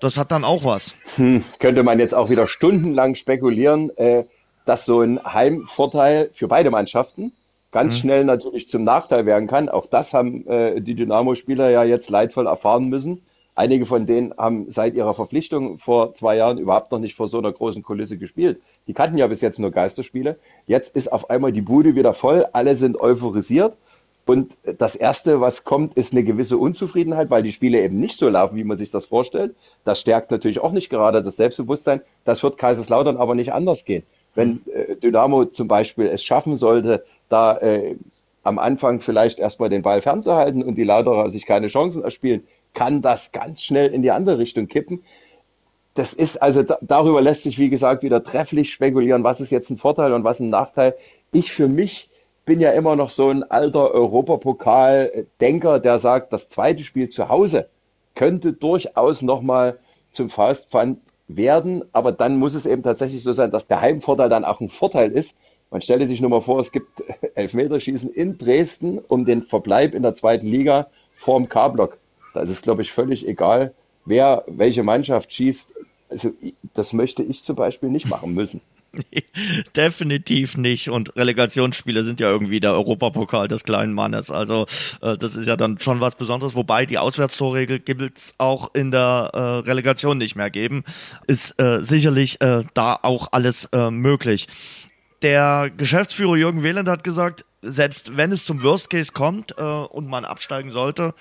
Das hat dann auch was. Hm, könnte man jetzt auch wieder stundenlang spekulieren, äh, dass so ein Heimvorteil für beide Mannschaften ganz mhm. schnell natürlich zum Nachteil werden kann. Auch das haben äh, die Dynamo-Spieler ja jetzt leidvoll erfahren müssen. Einige von denen haben seit ihrer Verpflichtung vor zwei Jahren überhaupt noch nicht vor so einer großen Kulisse gespielt. Die kannten ja bis jetzt nur Geisterspiele. Jetzt ist auf einmal die Bude wieder voll, alle sind euphorisiert und das Erste, was kommt, ist eine gewisse Unzufriedenheit, weil die Spiele eben nicht so laufen, wie man sich das vorstellt. Das stärkt natürlich auch nicht gerade das Selbstbewusstsein. Das wird Kaiserslautern aber nicht anders gehen. Wenn äh, Dynamo zum Beispiel es schaffen sollte, da äh, am Anfang vielleicht erstmal den Ball fernzuhalten und die Lauterer sich keine Chancen erspielen, kann das ganz schnell in die andere Richtung kippen. Das ist also da, darüber lässt sich, wie gesagt, wieder trefflich spekulieren, was ist jetzt ein Vorteil und was ein Nachteil. Ich für mich bin ja immer noch so ein alter Europapokal-Denker, der sagt, das zweite Spiel zu Hause könnte durchaus nochmal zum Faustpfand werden, aber dann muss es eben tatsächlich so sein, dass der Heimvorteil dann auch ein Vorteil ist. Man stelle sich nur mal vor, es gibt Elfmeterschießen in Dresden um den Verbleib in der zweiten Liga vorm K-Block. Da ist es, glaube ich, völlig egal, wer welche Mannschaft schießt. Also das möchte ich zum Beispiel nicht machen müssen. Nee, definitiv nicht. Und Relegationsspiele sind ja irgendwie der Europapokal des kleinen Mannes. Also äh, das ist ja dann schon was Besonderes. Wobei die Auswärtstorregel gibt es auch in der äh, Relegation nicht mehr geben. Ist äh, sicherlich äh, da auch alles äh, möglich. Der Geschäftsführer Jürgen Wieland hat gesagt, selbst wenn es zum Worst Case kommt äh, und man absteigen sollte,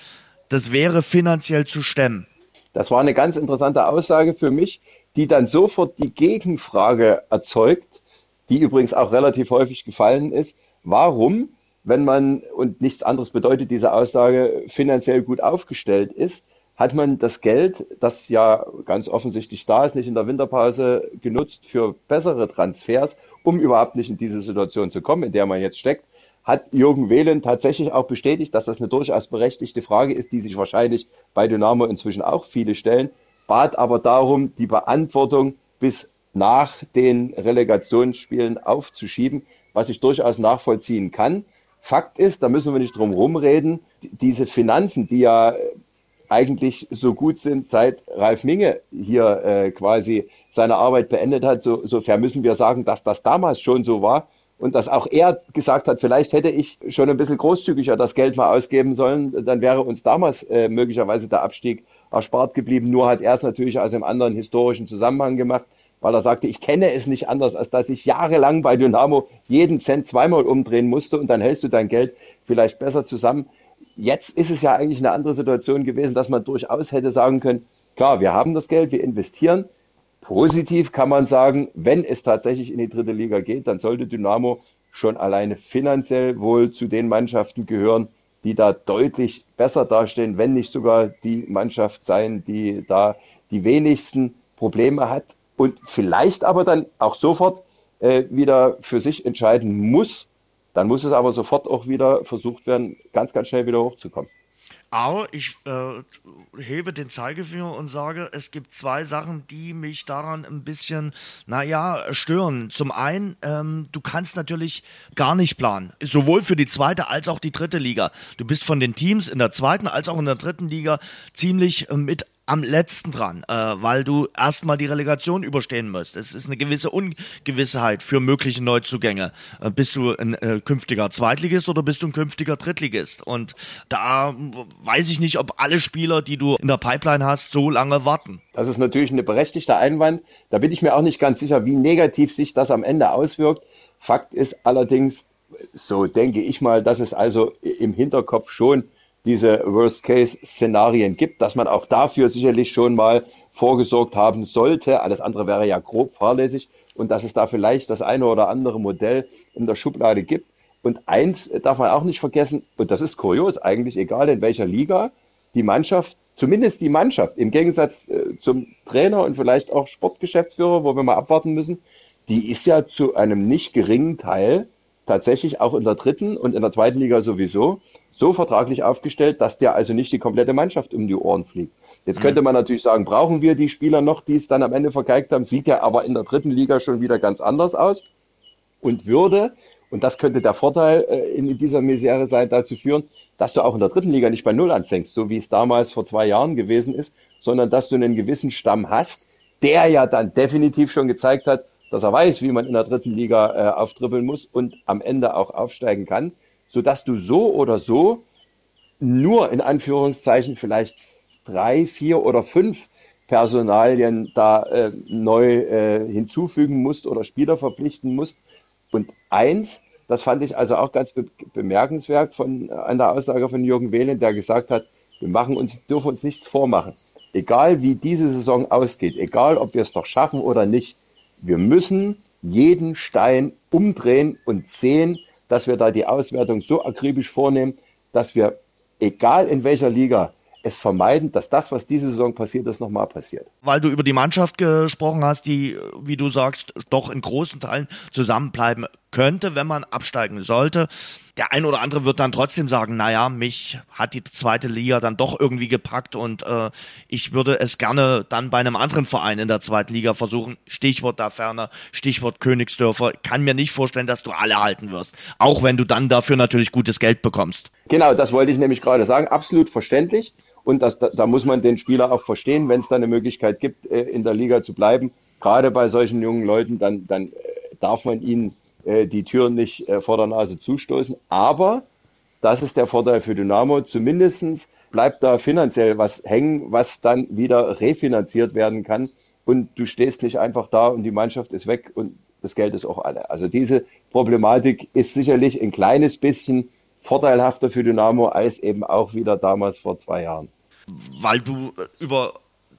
das wäre finanziell zu stemmen. Das war eine ganz interessante Aussage für mich, die dann sofort die Gegenfrage erzeugt, die übrigens auch relativ häufig gefallen ist. Warum, wenn man, und nichts anderes bedeutet diese Aussage, finanziell gut aufgestellt ist, hat man das Geld, das ja ganz offensichtlich da ist, nicht in der Winterpause genutzt für bessere Transfers, um überhaupt nicht in diese Situation zu kommen, in der man jetzt steckt, hat Jürgen Wehlen tatsächlich auch bestätigt, dass das eine durchaus berechtigte Frage ist, die sich wahrscheinlich bei Dynamo inzwischen auch viele stellen, bat aber darum, die Beantwortung bis nach den Relegationsspielen aufzuschieben, was ich durchaus nachvollziehen kann. Fakt ist, da müssen wir nicht drum rumreden, diese Finanzen, die ja eigentlich so gut sind, seit Ralf Minge hier äh, quasi seine Arbeit beendet hat, so, sofern müssen wir sagen, dass das damals schon so war und dass auch er gesagt hat, vielleicht hätte ich schon ein bisschen großzügiger das Geld mal ausgeben sollen, dann wäre uns damals äh, möglicherweise der Abstieg erspart geblieben. Nur hat er es natürlich aus einem anderen historischen Zusammenhang gemacht, weil er sagte, ich kenne es nicht anders, als dass ich jahrelang bei Dynamo jeden Cent zweimal umdrehen musste und dann hältst du dein Geld vielleicht besser zusammen. Jetzt ist es ja eigentlich eine andere Situation gewesen, dass man durchaus hätte sagen können, klar, wir haben das Geld, wir investieren, Positiv kann man sagen, wenn es tatsächlich in die dritte Liga geht, dann sollte Dynamo schon alleine finanziell wohl zu den Mannschaften gehören, die da deutlich besser dastehen, wenn nicht sogar die Mannschaft sein, die da die wenigsten Probleme hat und vielleicht aber dann auch sofort äh, wieder für sich entscheiden muss. Dann muss es aber sofort auch wieder versucht werden, ganz, ganz schnell wieder hochzukommen. Aber ich äh, hebe den Zeigefinger und sage, es gibt zwei Sachen, die mich daran ein bisschen, naja, stören. Zum einen, ähm, du kannst natürlich gar nicht planen. Sowohl für die zweite als auch die dritte Liga. Du bist von den Teams in der zweiten als auch in der dritten Liga ziemlich äh, mit am letzten dran, äh, weil du erstmal die Relegation überstehen musst. Es ist eine gewisse Ungewissheit für mögliche Neuzugänge. Äh, bist du ein äh, künftiger Zweitligist oder bist du ein künftiger Drittligist? Und da weiß ich nicht, ob alle Spieler, die du in der Pipeline hast, so lange warten. Das ist natürlich ein berechtigter Einwand. Da bin ich mir auch nicht ganz sicher, wie negativ sich das am Ende auswirkt. Fakt ist allerdings, so denke ich mal, dass es also im Hinterkopf schon diese Worst-Case-Szenarien gibt, dass man auch dafür sicherlich schon mal vorgesorgt haben sollte. Alles andere wäre ja grob fahrlässig und dass es da vielleicht das eine oder andere Modell in der Schublade gibt. Und eins darf man auch nicht vergessen, und das ist kurios eigentlich, egal in welcher Liga, die Mannschaft, zumindest die Mannschaft, im Gegensatz äh, zum Trainer und vielleicht auch Sportgeschäftsführer, wo wir mal abwarten müssen, die ist ja zu einem nicht geringen Teil tatsächlich auch in der dritten und in der zweiten Liga sowieso so vertraglich aufgestellt, dass der also nicht die komplette Mannschaft um die Ohren fliegt. Jetzt könnte man natürlich sagen, brauchen wir die Spieler noch, die es dann am Ende vergeigt haben, sieht ja aber in der dritten Liga schon wieder ganz anders aus und würde, und das könnte der Vorteil äh, in dieser Misere sein, dazu führen, dass du auch in der dritten Liga nicht bei Null anfängst, so wie es damals vor zwei Jahren gewesen ist, sondern dass du einen gewissen Stamm hast, der ja dann definitiv schon gezeigt hat, dass er weiß, wie man in der dritten Liga äh, auftribbeln muss und am Ende auch aufsteigen kann sodass du so oder so nur in Anführungszeichen vielleicht drei, vier oder fünf Personalien da äh, neu äh, hinzufügen musst oder Spieler verpflichten musst. Und eins, das fand ich also auch ganz be bemerkenswert von, an der Aussage von Jürgen Wehlen, der gesagt hat, wir machen uns, dürfen uns nichts vormachen. Egal wie diese Saison ausgeht, egal ob wir es noch schaffen oder nicht, wir müssen jeden Stein umdrehen und sehen, dass wir da die Auswertung so akribisch vornehmen, dass wir, egal in welcher Liga, es vermeiden, dass das, was diese Saison passiert ist, nochmal passiert. Weil du über die Mannschaft gesprochen hast, die, wie du sagst, doch in großen Teilen zusammenbleiben könnte, wenn man absteigen sollte. Der ein oder andere wird dann trotzdem sagen, naja, mich hat die zweite Liga dann doch irgendwie gepackt und äh, ich würde es gerne dann bei einem anderen Verein in der zweiten Liga versuchen. Stichwort da ferner, Stichwort Königsdörfer. Kann mir nicht vorstellen, dass du alle halten wirst. Auch wenn du dann dafür natürlich gutes Geld bekommst. Genau, das wollte ich nämlich gerade sagen. Absolut verständlich. Und das, da, da muss man den Spieler auch verstehen, wenn es da eine Möglichkeit gibt, äh, in der Liga zu bleiben. Gerade bei solchen jungen Leuten, dann, dann äh, darf man ihnen die Türen nicht äh, vor der Nase zustoßen. Aber das ist der Vorteil für Dynamo. Zumindest bleibt da finanziell was hängen, was dann wieder refinanziert werden kann. Und du stehst nicht einfach da und die Mannschaft ist weg und das Geld ist auch alle. Also diese Problematik ist sicherlich ein kleines bisschen vorteilhafter für Dynamo als eben auch wieder damals vor zwei Jahren. Weil du äh, über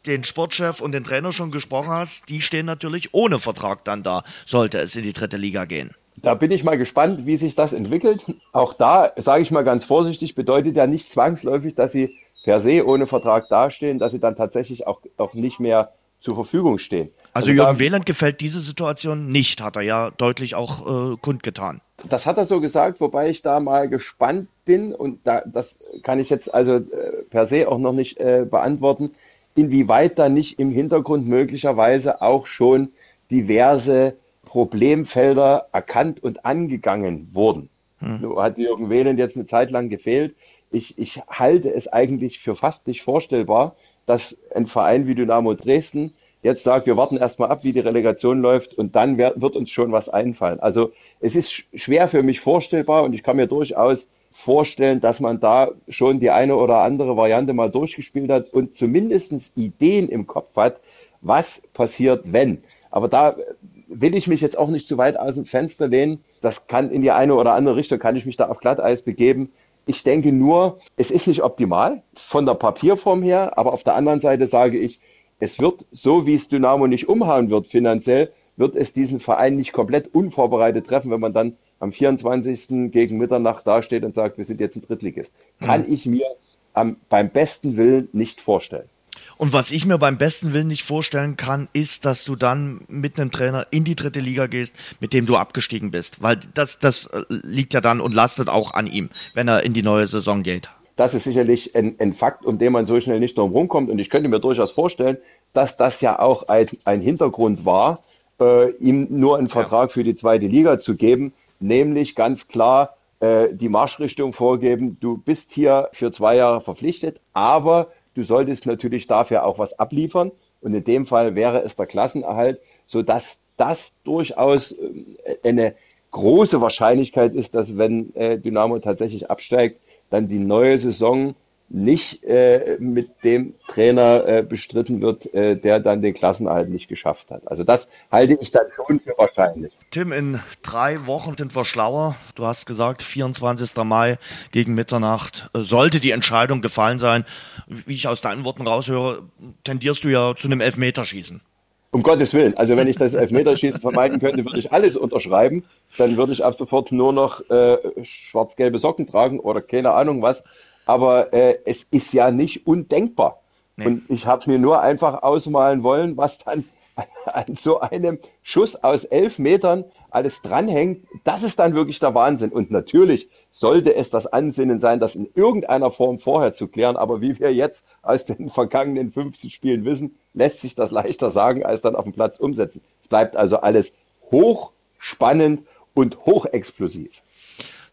den Sportchef und den Trainer schon gesprochen hast, die stehen natürlich ohne Vertrag dann da, sollte es in die dritte Liga gehen. Da bin ich mal gespannt, wie sich das entwickelt. Auch da, sage ich mal ganz vorsichtig, bedeutet ja nicht zwangsläufig, dass sie per se ohne Vertrag dastehen, dass sie dann tatsächlich auch, auch nicht mehr zur Verfügung stehen. Also, also Jürgen Wieland gefällt diese Situation nicht, hat er ja deutlich auch äh, kundgetan. Das hat er so gesagt, wobei ich da mal gespannt bin und da, das kann ich jetzt also äh, per se auch noch nicht äh, beantworten inwieweit da nicht im Hintergrund möglicherweise auch schon diverse Problemfelder erkannt und angegangen wurden. Hm. Hat Jürgen Wehlen jetzt eine Zeit lang gefehlt. Ich, ich halte es eigentlich für fast nicht vorstellbar, dass ein Verein wie Dynamo Dresden jetzt sagt, wir warten erstmal ab, wie die Relegation läuft und dann wird uns schon was einfallen. Also es ist schwer für mich vorstellbar und ich kann mir durchaus vorstellen, dass man da schon die eine oder andere Variante mal durchgespielt hat und zumindest Ideen im Kopf hat, was passiert, wenn. Aber da will ich mich jetzt auch nicht zu weit aus dem Fenster lehnen. Das kann in die eine oder andere Richtung, kann ich mich da auf Glatteis begeben. Ich denke nur, es ist nicht optimal von der Papierform her, aber auf der anderen Seite sage ich, es wird, so wie es Dynamo nicht umhauen wird finanziell, wird es diesen Verein nicht komplett unvorbereitet treffen, wenn man dann am 24. gegen Mitternacht dasteht und sagt, wir sind jetzt ein Drittligist. Kann mhm. ich mir am, beim besten Willen nicht vorstellen. Und was ich mir beim besten Willen nicht vorstellen kann, ist, dass du dann mit einem Trainer in die dritte Liga gehst, mit dem du abgestiegen bist. Weil das, das äh, liegt ja dann und lastet auch an ihm, wenn er in die neue Saison geht. Das ist sicherlich ein, ein Fakt, um den man so schnell nicht drum rumkommt. Und ich könnte mir durchaus vorstellen, dass das ja auch ein, ein Hintergrund war, äh, ihm nur einen Vertrag für die zweite Liga zu geben, nämlich ganz klar äh, die Marschrichtung vorgeben. Du bist hier für zwei Jahre verpflichtet, aber Du solltest natürlich dafür auch was abliefern. Und in dem Fall wäre es der Klassenerhalt, sodass das durchaus äh, eine große Wahrscheinlichkeit ist, dass wenn äh, Dynamo tatsächlich absteigt, dann die neue Saison nicht äh, mit dem Trainer äh, bestritten wird, äh, der dann den Klassenerhalt nicht geschafft hat. Also das halte ich dann schon für wahrscheinlich. Tim, in drei Wochen sind wir schlauer. Du hast gesagt, 24. Mai gegen Mitternacht äh, sollte die Entscheidung gefallen sein. Wie ich aus deinen Worten raushöre, tendierst du ja zu einem Elfmeterschießen. Um Gottes Willen. Also wenn ich das Elfmeterschießen vermeiden könnte, würde ich alles unterschreiben. Dann würde ich ab sofort nur noch äh, schwarz-gelbe Socken tragen oder keine Ahnung was aber äh, es ist ja nicht undenkbar. Nee. Und ich habe mir nur einfach ausmalen wollen, was dann an so einem Schuss aus elf Metern alles dranhängt. Das ist dann wirklich der Wahnsinn. Und natürlich sollte es das Ansinnen sein, das in irgendeiner Form vorher zu klären. Aber wie wir jetzt aus den vergangenen 15 Spielen wissen, lässt sich das leichter sagen, als dann auf dem Platz umsetzen. Es bleibt also alles hochspannend und hochexplosiv.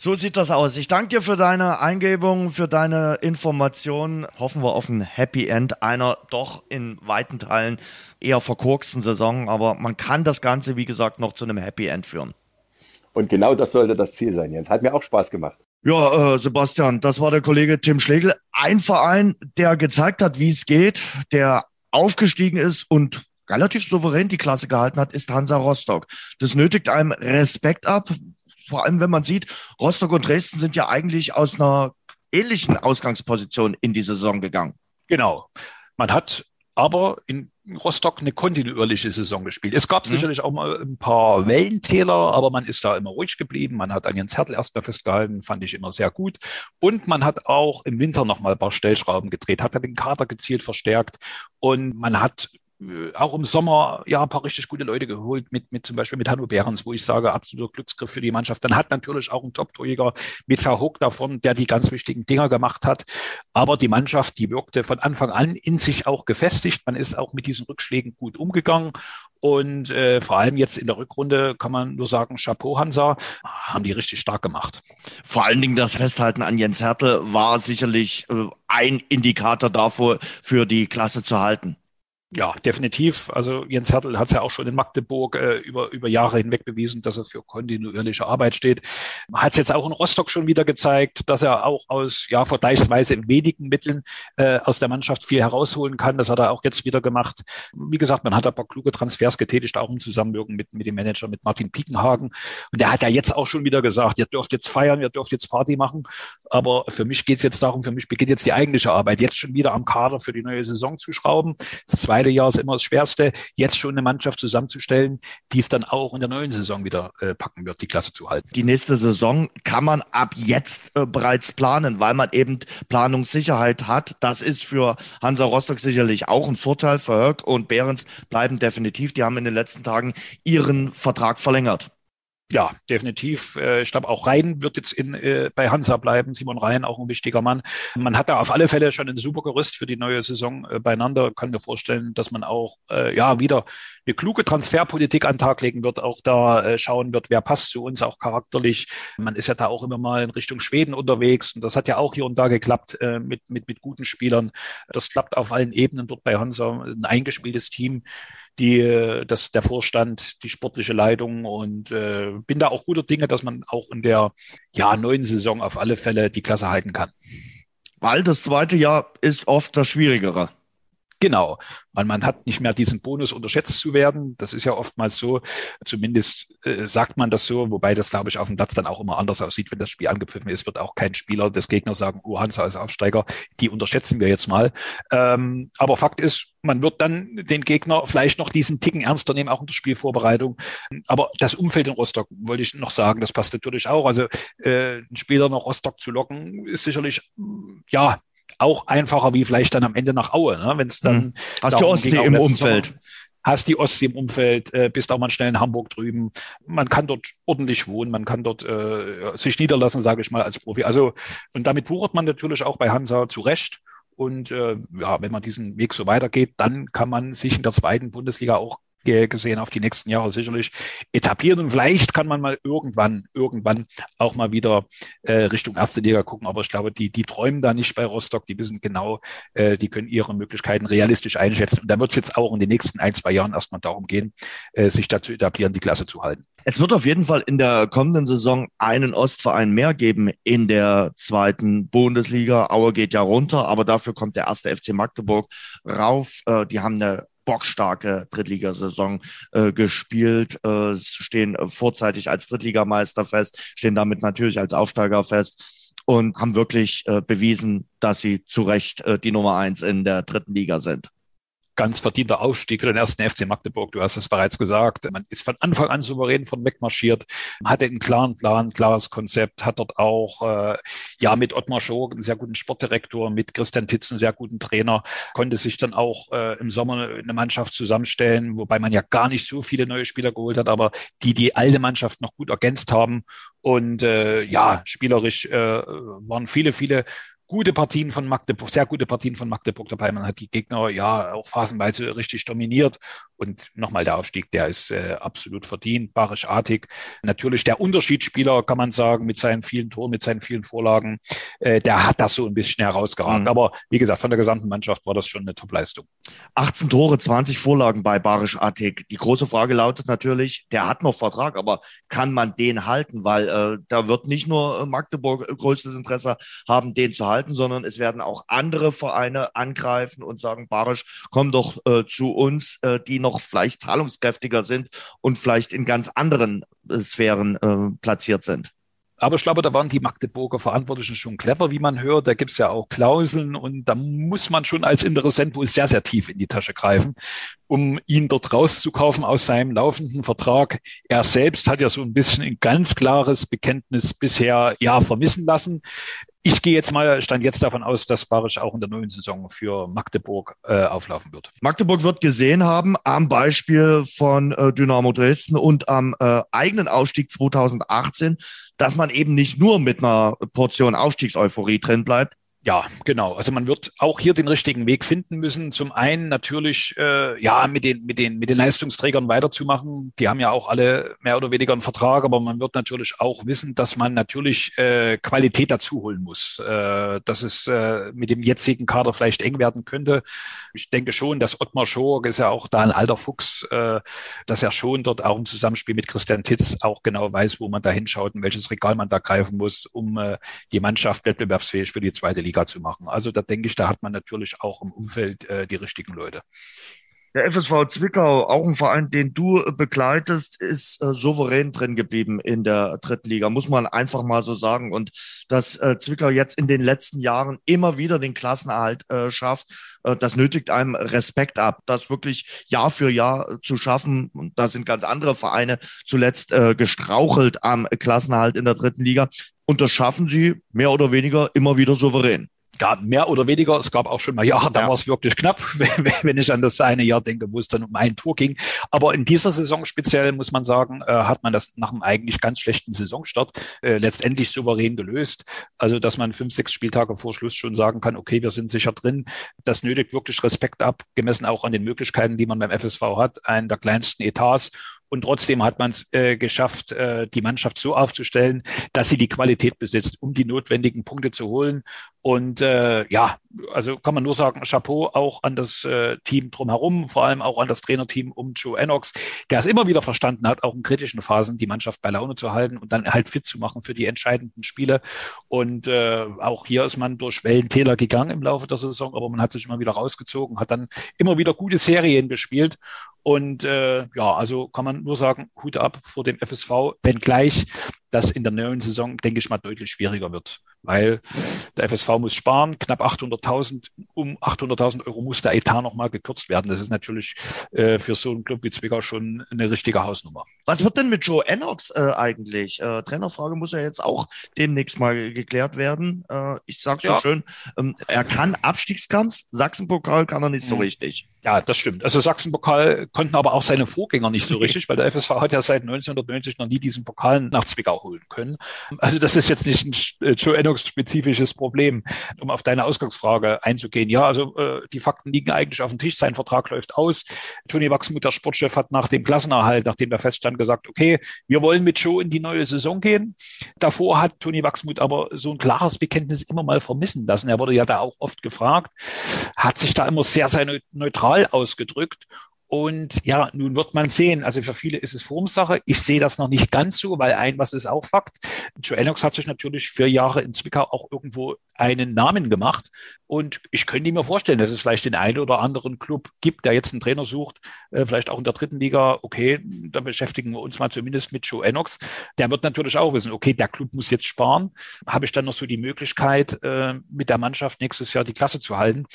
So sieht das aus. Ich danke dir für deine Eingebung, für deine Informationen. Hoffen wir auf ein Happy End einer doch in weiten Teilen eher verkorksten Saison. Aber man kann das Ganze, wie gesagt, noch zu einem Happy End führen. Und genau das sollte das Ziel sein, Jens. Hat mir auch Spaß gemacht. Ja, äh, Sebastian, das war der Kollege Tim Schlegel. Ein Verein, der gezeigt hat, wie es geht, der aufgestiegen ist und relativ souverän die Klasse gehalten hat, ist Hansa Rostock. Das nötigt einem Respekt ab vor allem wenn man sieht, Rostock und Dresden sind ja eigentlich aus einer ähnlichen Ausgangsposition in die Saison gegangen. Genau. Man hat aber in Rostock eine kontinuierliche Saison gespielt. Es gab mhm. sicherlich auch mal ein paar Wellentäler, aber man ist da immer ruhig geblieben. Man hat an Jens Hertel erstmal festgehalten, fand ich immer sehr gut. Und man hat auch im Winter noch mal ein paar Stellschrauben gedreht, hat den Kader gezielt verstärkt und man hat auch im Sommer ja ein paar richtig gute Leute geholt, mit, mit zum Beispiel mit Hanno Behrens, wo ich sage, absoluter Glücksgriff für die Mannschaft. Dann hat natürlich auch ein Top-Torjäger mit Verhook davon, der die ganz wichtigen Dinger gemacht hat. Aber die Mannschaft, die wirkte von Anfang an in sich auch gefestigt. Man ist auch mit diesen Rückschlägen gut umgegangen. Und äh, vor allem jetzt in der Rückrunde kann man nur sagen, Chapeau Hansa, haben die richtig stark gemacht. Vor allen Dingen das Festhalten an Jens Hertel war sicherlich äh, ein Indikator davor, für die Klasse zu halten. Ja, definitiv. Also Jens Hertel hat es ja auch schon in Magdeburg äh, über, über Jahre hinweg bewiesen, dass er für kontinuierliche Arbeit steht. Hat es jetzt auch in Rostock schon wieder gezeigt, dass er auch aus ja vergleichsweise wenigen Mitteln äh, aus der Mannschaft viel herausholen kann. Das hat er auch jetzt wieder gemacht. Wie gesagt, man hat ein paar kluge Transfers getätigt, auch im Zusammenwirken mit, mit dem Manager, mit Martin Piekenhagen. Und der hat ja jetzt auch schon wieder gesagt, ihr dürft jetzt feiern, ihr dürft jetzt Party machen. Aber für mich geht es jetzt darum, für mich beginnt jetzt die eigentliche Arbeit, jetzt schon wieder am Kader für die neue Saison zu schrauben. Das zweite zweite Jahr ist immer das Schwerste, jetzt schon eine Mannschaft zusammenzustellen, die es dann auch in der neuen Saison wieder äh, packen wird, die Klasse zu halten. Die nächste Saison kann man ab jetzt äh, bereits planen, weil man eben Planungssicherheit hat. Das ist für Hansa Rostock sicherlich auch ein Vorteil. Für Höck und Behrens bleiben definitiv. Die haben in den letzten Tagen ihren Vertrag verlängert. Ja, definitiv. Äh, ich glaube, auch Rhein wird jetzt in, äh, bei Hansa bleiben. Simon Rhein, auch ein wichtiger Mann. Man hat da auf alle Fälle schon ein super Gerüst für die neue Saison äh, beieinander. Kann mir vorstellen, dass man auch ja wieder eine kluge Transferpolitik an den Tag legen wird, auch da schauen wird, wer passt zu uns auch charakterlich. Man ist ja da auch immer mal in Richtung Schweden unterwegs und das hat ja auch hier und da geklappt mit, mit, mit guten Spielern. Das klappt auf allen Ebenen dort bei Hansa. Ein eingespieltes Team die, das, der Vorstand, die sportliche Leitung und äh, bin da auch guter Dinge, dass man auch in der ja, neuen Saison auf alle Fälle die Klasse halten kann. Weil das zweite Jahr ist oft das Schwierigere. Genau, weil man hat nicht mehr diesen Bonus unterschätzt zu werden. Das ist ja oftmals so, zumindest äh, sagt man das so, wobei das, glaube ich, auf dem Platz dann auch immer anders aussieht, wenn das Spiel angepfiffen ist, wird auch kein Spieler des Gegners sagen, oh, Hansa als Aufsteiger, die unterschätzen wir jetzt mal. Ähm, aber Fakt ist, man wird dann den Gegner vielleicht noch diesen Ticken ernster nehmen, auch in der Spielvorbereitung. Aber das Umfeld in Rostock, wollte ich noch sagen, das passt natürlich auch. Also äh, einen Spieler nach Rostock zu locken, ist sicherlich, ja, auch einfacher wie vielleicht dann am Ende nach Aue, ne? wenn es dann. Hm. Hast die Ostsee im Umfeld. Sommer, hast die Ostsee im Umfeld, äh, bist auch mal schnell in Hamburg drüben. Man kann dort ordentlich wohnen, man kann dort äh, sich niederlassen, sage ich mal, als Profi. Also, und damit wuchert man natürlich auch bei Hansa zurecht. Und äh, ja, wenn man diesen Weg so weitergeht, dann kann man sich in der zweiten Bundesliga auch gesehen auf die nächsten Jahre sicherlich etablieren. Und vielleicht kann man mal irgendwann, irgendwann auch mal wieder äh, Richtung erste Liga gucken. Aber ich glaube, die, die träumen da nicht bei Rostock. Die wissen genau, äh, die können ihre Möglichkeiten realistisch einschätzen. Und da wird es jetzt auch in den nächsten ein, zwei Jahren erstmal darum gehen, äh, sich da zu etablieren, die Klasse zu halten. Es wird auf jeden Fall in der kommenden Saison einen Ostverein mehr geben in der zweiten Bundesliga. Aue geht ja runter, aber dafür kommt der erste FC Magdeburg rauf. Äh, die haben eine bockstarke Drittligasaison äh, gespielt, äh, stehen vorzeitig als Drittligameister fest, stehen damit natürlich als Aufsteiger fest und haben wirklich äh, bewiesen, dass sie zu Recht äh, die Nummer eins in der dritten Liga sind ganz verdienter Aufstieg für den ersten FC Magdeburg. Du hast es bereits gesagt. Man ist von Anfang an souverän von wegmarschiert, hatte einen klaren Plan, klares Konzept, hat dort auch äh, ja mit Ottmar Schog einen sehr guten Sportdirektor, mit Christian Titz einen sehr guten Trainer, konnte sich dann auch äh, im Sommer eine Mannschaft zusammenstellen, wobei man ja gar nicht so viele neue Spieler geholt hat, aber die die alte Mannschaft noch gut ergänzt haben. Und äh, ja, spielerisch äh, waren viele, viele gute Partien von Magdeburg, sehr gute Partien von Magdeburg dabei. Man hat die Gegner ja auch phasenweise richtig dominiert. Und nochmal der Aufstieg, der ist äh, absolut verdient, barischartig. Natürlich der Unterschiedsspieler, kann man sagen, mit seinen vielen Toren, mit seinen vielen Vorlagen, äh, der hat das so ein bisschen herausgeragt. Mhm. Aber wie gesagt, von der gesamten Mannschaft war das schon eine Top-Leistung. 18 Tore, 20 Vorlagen bei barischartig. Die große Frage lautet natürlich, der hat noch Vertrag, aber kann man den halten? Weil äh, da wird nicht nur Magdeburg größtes Interesse haben, den zu halten halten, sondern es werden auch andere Vereine angreifen und sagen, Barisch, komm doch äh, zu uns, äh, die noch vielleicht zahlungskräftiger sind und vielleicht in ganz anderen äh, Sphären äh, platziert sind. Aber ich glaube, da waren die Magdeburger Verantwortlichen schon clever, wie man hört. Da gibt es ja auch Klauseln und da muss man schon als Interessent wohl sehr, sehr tief in die Tasche greifen, um ihn dort rauszukaufen aus seinem laufenden Vertrag. Er selbst hat ja so ein bisschen ein ganz klares Bekenntnis bisher ja vermissen lassen. Ich gehe jetzt mal, stand jetzt davon aus, dass Barisch auch in der neuen Saison für Magdeburg äh, auflaufen wird. Magdeburg wird gesehen haben am Beispiel von äh, Dynamo Dresden und am äh, eigenen Ausstieg 2018, dass man eben nicht nur mit einer Portion Aufstiegseuphorie drin bleibt, ja, genau. Also man wird auch hier den richtigen Weg finden müssen. Zum einen natürlich äh, ja mit den mit den mit den Leistungsträgern weiterzumachen. Die haben ja auch alle mehr oder weniger einen Vertrag, aber man wird natürlich auch wissen, dass man natürlich äh, Qualität dazu holen muss. Äh, dass es äh, mit dem jetzigen Kader vielleicht eng werden könnte. Ich denke schon, dass Ottmar Schorg ist ja auch da ein alter Fuchs, äh, dass er schon dort auch im Zusammenspiel mit Christian Titz auch genau weiß, wo man da hinschaut und welches Regal man da greifen muss, um äh, die Mannschaft wettbewerbsfähig für die zweite Liga Liga zu machen. Also da denke ich, da hat man natürlich auch im Umfeld äh, die richtigen Leute. Der FSV Zwickau, auch ein Verein, den du äh, begleitest, ist äh, souverän drin geblieben in der dritten Liga, muss man einfach mal so sagen. Und dass äh, Zwickau jetzt in den letzten Jahren immer wieder den Klassenerhalt äh, schafft, äh, das nötigt einem Respekt ab, das wirklich Jahr für Jahr zu schaffen. Und da sind ganz andere Vereine zuletzt äh, gestrauchelt am Klassenerhalt in der dritten Liga. Und das schaffen sie mehr oder weniger immer wieder souverän ja, mehr oder weniger. Es gab auch schon mal Jahre, da ja. war es wirklich knapp, wenn ich an das eine Jahr denke, wo es dann um ein Tor ging. Aber in dieser Saison speziell, muss man sagen, äh, hat man das nach einem eigentlich ganz schlechten Saisonstart äh, letztendlich souverän gelöst. Also, dass man fünf, sechs Spieltage vor Schluss schon sagen kann, okay, wir sind sicher drin. Das nötigt wirklich Respekt ab, gemessen auch an den Möglichkeiten, die man beim FSV hat, einen der kleinsten Etats Und trotzdem hat man es äh, geschafft, äh, die Mannschaft so aufzustellen, dass sie die Qualität besitzt, um die notwendigen Punkte zu holen. Und äh, ja, also kann man nur sagen, Chapeau auch an das äh, Team drumherum, vor allem auch an das Trainerteam um Joe Ennox, der es immer wieder verstanden hat, auch in kritischen Phasen die Mannschaft bei Laune zu halten und dann halt fit zu machen für die entscheidenden Spiele. Und äh, auch hier ist man durch Wellentäler gegangen im Laufe der Saison, aber man hat sich immer wieder rausgezogen, hat dann immer wieder gute Serien gespielt. Und äh, ja, also kann man nur sagen, Hut ab vor dem FSV, wenngleich das in der neuen Saison, denke ich mal, deutlich schwieriger wird weil der FSV muss sparen, knapp 800.000, um 800.000 Euro muss der Etat nochmal gekürzt werden. Das ist natürlich äh, für so einen Club wie Zwickau schon eine richtige Hausnummer. Was wird denn mit Joe Ennox äh, eigentlich? Äh, Trainerfrage muss ja jetzt auch demnächst mal geklärt werden. Äh, ich sage so ja. schön, ähm, er kann Abstiegskampf, Sachsenpokal kann er nicht so mhm. richtig. Ja, das stimmt. Also Sachsenpokal konnten aber auch seine Vorgänger nicht so richtig, weil der FSV hat ja seit 1990 noch nie diesen Pokal nach Zwickau holen können. Also das ist jetzt nicht ein äh, Joe Ennox spezifisches Problem. Um auf deine Ausgangsfrage einzugehen. Ja, also äh, die Fakten liegen eigentlich auf dem Tisch. Sein Vertrag läuft aus. Toni Wachsmuth, der Sportchef, hat nach dem Klassenerhalt, nachdem der feststand, gesagt, okay, wir wollen mit Joe in die neue Saison gehen. Davor hat Toni Wachsmuth aber so ein klares Bekenntnis immer mal vermissen lassen. Er wurde ja da auch oft gefragt, hat sich da immer sehr, sehr neutral ausgedrückt und ja, nun wird man sehen. Also für viele ist es Formsache. Ich sehe das noch nicht ganz so, weil ein, was ist auch Fakt. Joe Lennox hat sich natürlich vier Jahre in Zwickau auch irgendwo einen Namen gemacht. Und ich könnte mir vorstellen, dass es vielleicht den einen oder anderen Club gibt, der jetzt einen Trainer sucht, äh, vielleicht auch in der dritten Liga. Okay, da beschäftigen wir uns mal zumindest mit Joe Enox. Der wird natürlich auch wissen, okay, der Club muss jetzt sparen. Habe ich dann noch so die Möglichkeit, äh, mit der Mannschaft nächstes Jahr die Klasse zu halten?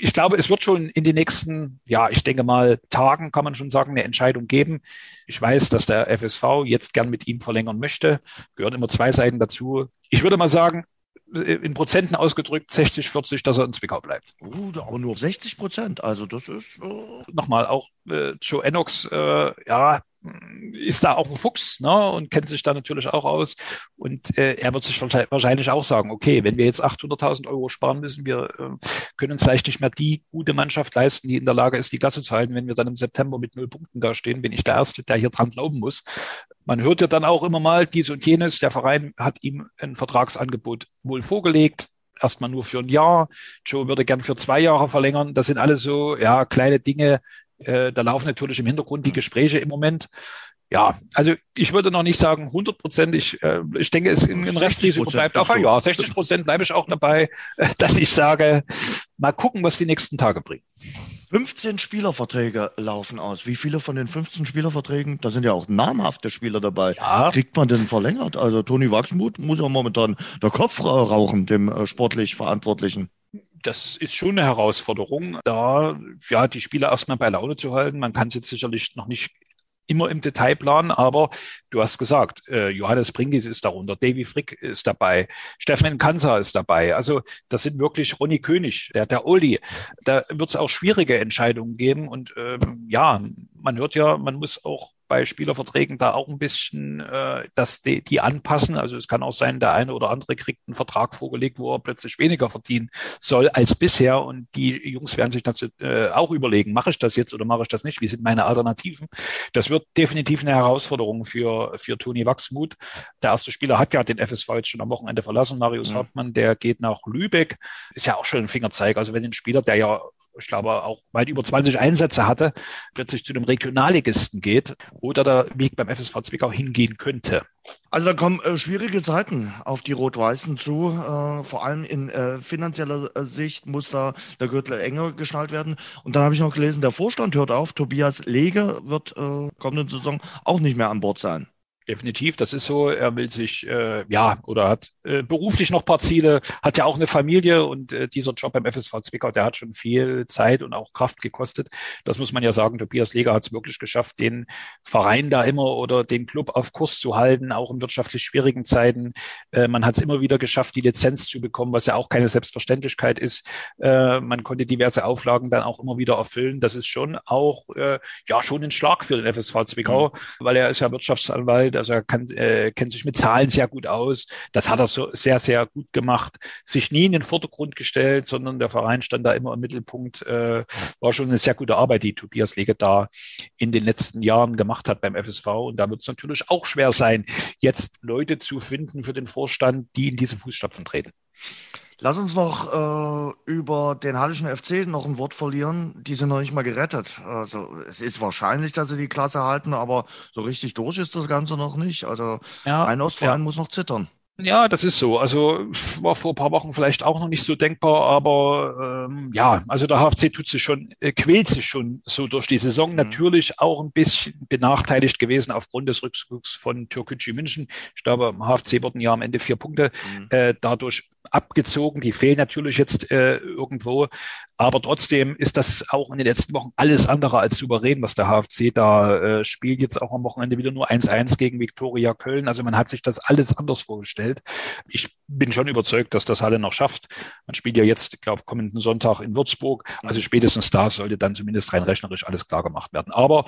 Ich glaube, es wird schon in den nächsten, ja, ich denke mal, Tagen kann man schon sagen, eine Entscheidung geben. Ich weiß, dass der FSV jetzt gern mit ihm verlängern möchte. Gehören immer zwei Seiten dazu. Ich würde mal sagen, in Prozenten ausgedrückt 60, 40, dass er in Zwickau bleibt. Uh, aber nur 60 Prozent. Also das ist. Äh Nochmal, auch äh, Joe Ennox, äh, ja, ist da auch ein Fuchs ne, und kennt sich da natürlich auch aus. Und äh, er wird sich wahrscheinlich auch sagen, okay, wenn wir jetzt 800.000 Euro sparen müssen, wir äh, können uns vielleicht nicht mehr die gute Mannschaft leisten, die in der Lage ist, die Klasse zu halten. Wenn wir dann im September mit null Punkten da stehen, bin ich der Erste, der hier dran glauben muss. Man hört ja dann auch immer mal dies und jenes. Der Verein hat ihm ein Vertragsangebot wohl vorgelegt erstmal nur für ein Jahr. Joe würde gern für zwei Jahre verlängern. Das sind alles so ja kleine Dinge, äh, da laufen natürlich im Hintergrund die Gespräche im Moment. Ja, also ich würde noch nicht sagen 100 Prozent. Ich, äh, ich denke, es in, in Restrisiko bleibt auf ein Jahr. 60 Prozent bleibe ich auch dabei, äh, dass ich sage, mal gucken, was die nächsten Tage bringen. 15 Spielerverträge laufen aus. Wie viele von den 15 Spielerverträgen, da sind ja auch namhafte Spieler dabei, ja. kriegt man denn verlängert? Also Toni Wachsmuth muss ja momentan der Kopf rauchen, dem äh, sportlich Verantwortlichen das ist schon eine Herausforderung, da ja die Spieler erstmal bei Laune zu halten. Man kann es jetzt sicherlich noch nicht immer im Detail planen, aber du hast gesagt, äh, Johannes Bringis ist darunter, Davy Frick ist dabei, Steffen Kansa ist dabei. Also das sind wirklich Ronny König, der, der Uli. Da wird es auch schwierige Entscheidungen geben und ähm, ja, man hört ja, man muss auch bei Spielerverträgen da auch ein bisschen äh, dass die, die anpassen. Also es kann auch sein, der eine oder andere kriegt einen Vertrag vorgelegt, wo er plötzlich weniger verdienen soll als bisher. Und die Jungs werden sich dazu äh, auch überlegen, mache ich das jetzt oder mache ich das nicht? Wie sind meine Alternativen? Das wird definitiv eine Herausforderung für, für Toni Wachsmuth. Der erste Spieler hat ja den FSV jetzt schon am Wochenende verlassen, Marius mhm. Hauptmann, der geht nach Lübeck. Ist ja auch schon ein Fingerzeig. Also wenn ein Spieler, der ja ich glaube, auch weit über 20 Einsätze hatte, plötzlich zu einem Regionalligisten geht oder der Weg beim FSV Zwickau hingehen könnte. Also da kommen äh, schwierige Zeiten auf die Rot-Weißen zu. Äh, vor allem in äh, finanzieller äh, Sicht muss da der Gürtel enger geschnallt werden. Und dann habe ich noch gelesen, der Vorstand hört auf. Tobias Lege wird äh, kommende Saison auch nicht mehr an Bord sein. Definitiv, das ist so. Er will sich, äh, ja, oder hat äh, beruflich noch paar Ziele, hat ja auch eine Familie und äh, dieser Job beim FSV Zwickau, der hat schon viel Zeit und auch Kraft gekostet. Das muss man ja sagen. Tobias Leger hat es wirklich geschafft, den Verein da immer oder den Club auf Kurs zu halten, auch in wirtschaftlich schwierigen Zeiten. Äh, man hat es immer wieder geschafft, die Lizenz zu bekommen, was ja auch keine Selbstverständlichkeit ist. Äh, man konnte diverse Auflagen dann auch immer wieder erfüllen. Das ist schon auch, äh, ja, schon ein Schlag für den FSV Zwickau, mhm. weil er ist ja Wirtschaftsanwalt, also er kann, äh, kennt sich mit Zahlen sehr gut aus. Das hat er so sehr, sehr gut gemacht. Sich nie in den Vordergrund gestellt, sondern der Verein stand da immer im Mittelpunkt. Äh, war schon eine sehr gute Arbeit, die Tobias Lege da in den letzten Jahren gemacht hat beim FSV. Und da wird es natürlich auch schwer sein, jetzt Leute zu finden für den Vorstand, die in diese Fußstapfen treten. Lass uns noch äh, über den Hallischen FC noch ein Wort verlieren. Die sind noch nicht mal gerettet. Also es ist wahrscheinlich, dass sie die Klasse halten, aber so richtig durch ist das Ganze noch nicht. Also ja, ein Ostverein ja. muss noch zittern. Ja, das ist so. Also war vor ein paar Wochen vielleicht auch noch nicht so denkbar, aber ähm, ja, also der HFC tut sich schon, äh, quält sich schon so durch die Saison. Mhm. Natürlich auch ein bisschen benachteiligt gewesen aufgrund des Rückzugs von Türkgücü München. Ich glaube, im HFC wurden ja am Ende vier Punkte mhm. äh, dadurch abgezogen. Die fehlen natürlich jetzt äh, irgendwo. Aber trotzdem ist das auch in den letzten Wochen alles andere als souverän, was der HFC da äh, spielt. Jetzt auch am Wochenende wieder nur 1-1 gegen Viktoria Köln. Also man hat sich das alles anders vorgestellt. Ich bin schon überzeugt, dass das Halle noch schafft. Man spielt ja jetzt, ich glaube, kommenden Sonntag in Würzburg. Also spätestens da sollte dann zumindest rein rechnerisch alles klar gemacht werden. Aber